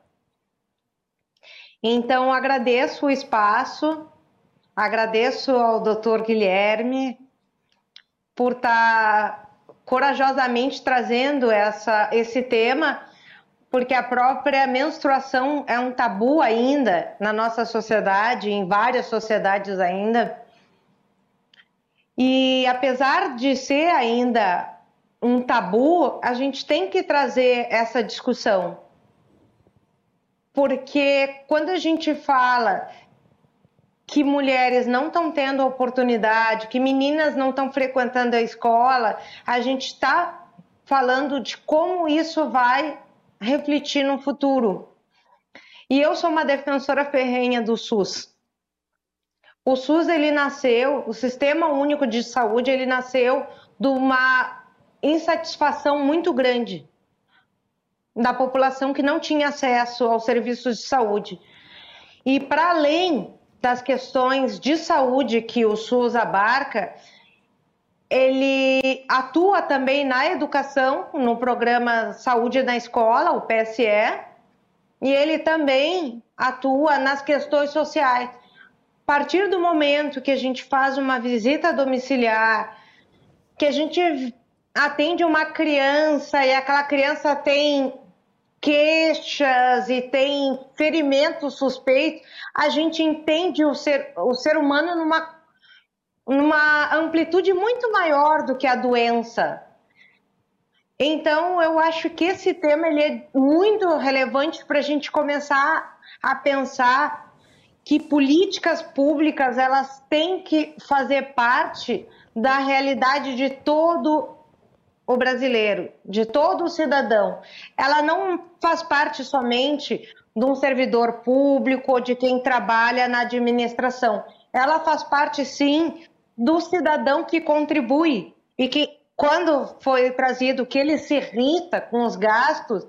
Então, agradeço o espaço, agradeço ao doutor Guilherme por estar tá corajosamente trazendo essa, esse tema, porque a própria menstruação é um tabu ainda na nossa sociedade, em várias sociedades ainda. E apesar de ser ainda um tabu, a gente tem que trazer essa discussão. Porque quando a gente fala que mulheres não estão tendo oportunidade, que meninas não estão frequentando a escola, a gente está falando de como isso vai refletir no futuro. E eu sou uma defensora ferrenha do SUS. O SUS ele nasceu, o Sistema Único de Saúde ele nasceu de uma insatisfação muito grande da população que não tinha acesso aos serviços de saúde. E para além das questões de saúde que o SUS abarca, ele atua também na educação, no programa Saúde na Escola, o PSE, e ele também atua nas questões sociais. A partir do momento que a gente faz uma visita domiciliar, que a gente atende uma criança e aquela criança tem queixas e tem ferimentos suspeitos, a gente entende o ser, o ser humano numa, numa amplitude muito maior do que a doença. Então, eu acho que esse tema ele é muito relevante para a gente começar a pensar que políticas públicas elas têm que fazer parte da realidade de todo o brasileiro, de todo o cidadão. Ela não faz parte somente de um servidor público ou de quem trabalha na administração. Ela faz parte, sim, do cidadão que contribui e que, quando foi trazido que ele se irrita com os gastos,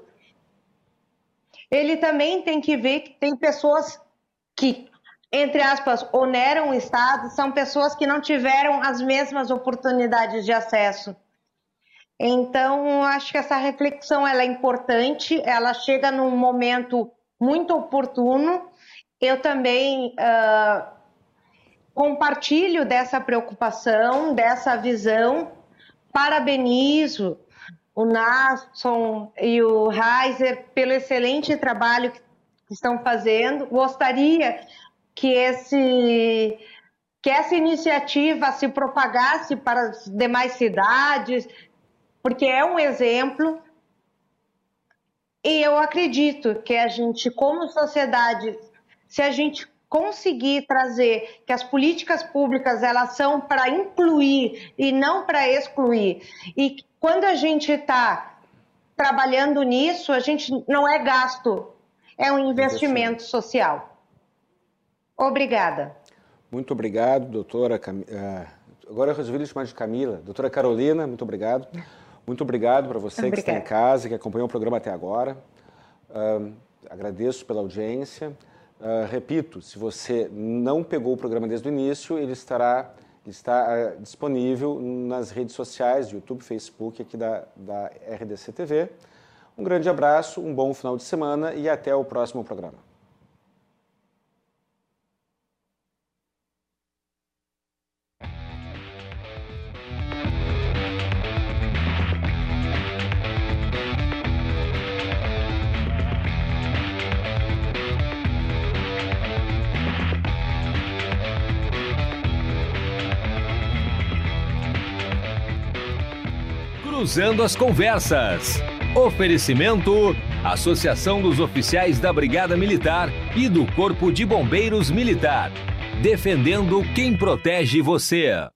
ele também tem que ver que tem pessoas que, entre aspas, oneram o Estado, são pessoas que não tiveram as mesmas oportunidades de acesso. Então, acho que essa reflexão ela é importante, ela chega num momento muito oportuno. Eu também uh, compartilho dessa preocupação, dessa visão. Parabenizo o Nasson e o Reiser pelo excelente trabalho que estão fazendo. Gostaria que esse que essa iniciativa se propagasse para as demais cidades, porque é um exemplo. E eu acredito que a gente, como sociedade, se a gente conseguir trazer que as políticas públicas elas são para incluir e não para excluir, e quando a gente está trabalhando nisso, a gente não é gasto, é um investimento social. Obrigada. Muito obrigado, doutora. Cam... Eh, agora eu resolvi chamar de Camila. Doutora Carolina, muito obrigado. Muito obrigado para você Obrigada. que está em casa, que acompanhou o programa até agora. Uh, agradeço pela audiência. Uh, repito, se você não pegou o programa desde o início, ele estará ele está uh, disponível nas redes sociais, YouTube, Facebook, aqui da, da RDC TV. Um grande abraço, um bom final de semana e até o próximo programa. Cruzando as Conversas. Oferecimento: Associação dos Oficiais da Brigada Militar e do Corpo de Bombeiros Militar. Defendendo quem protege você.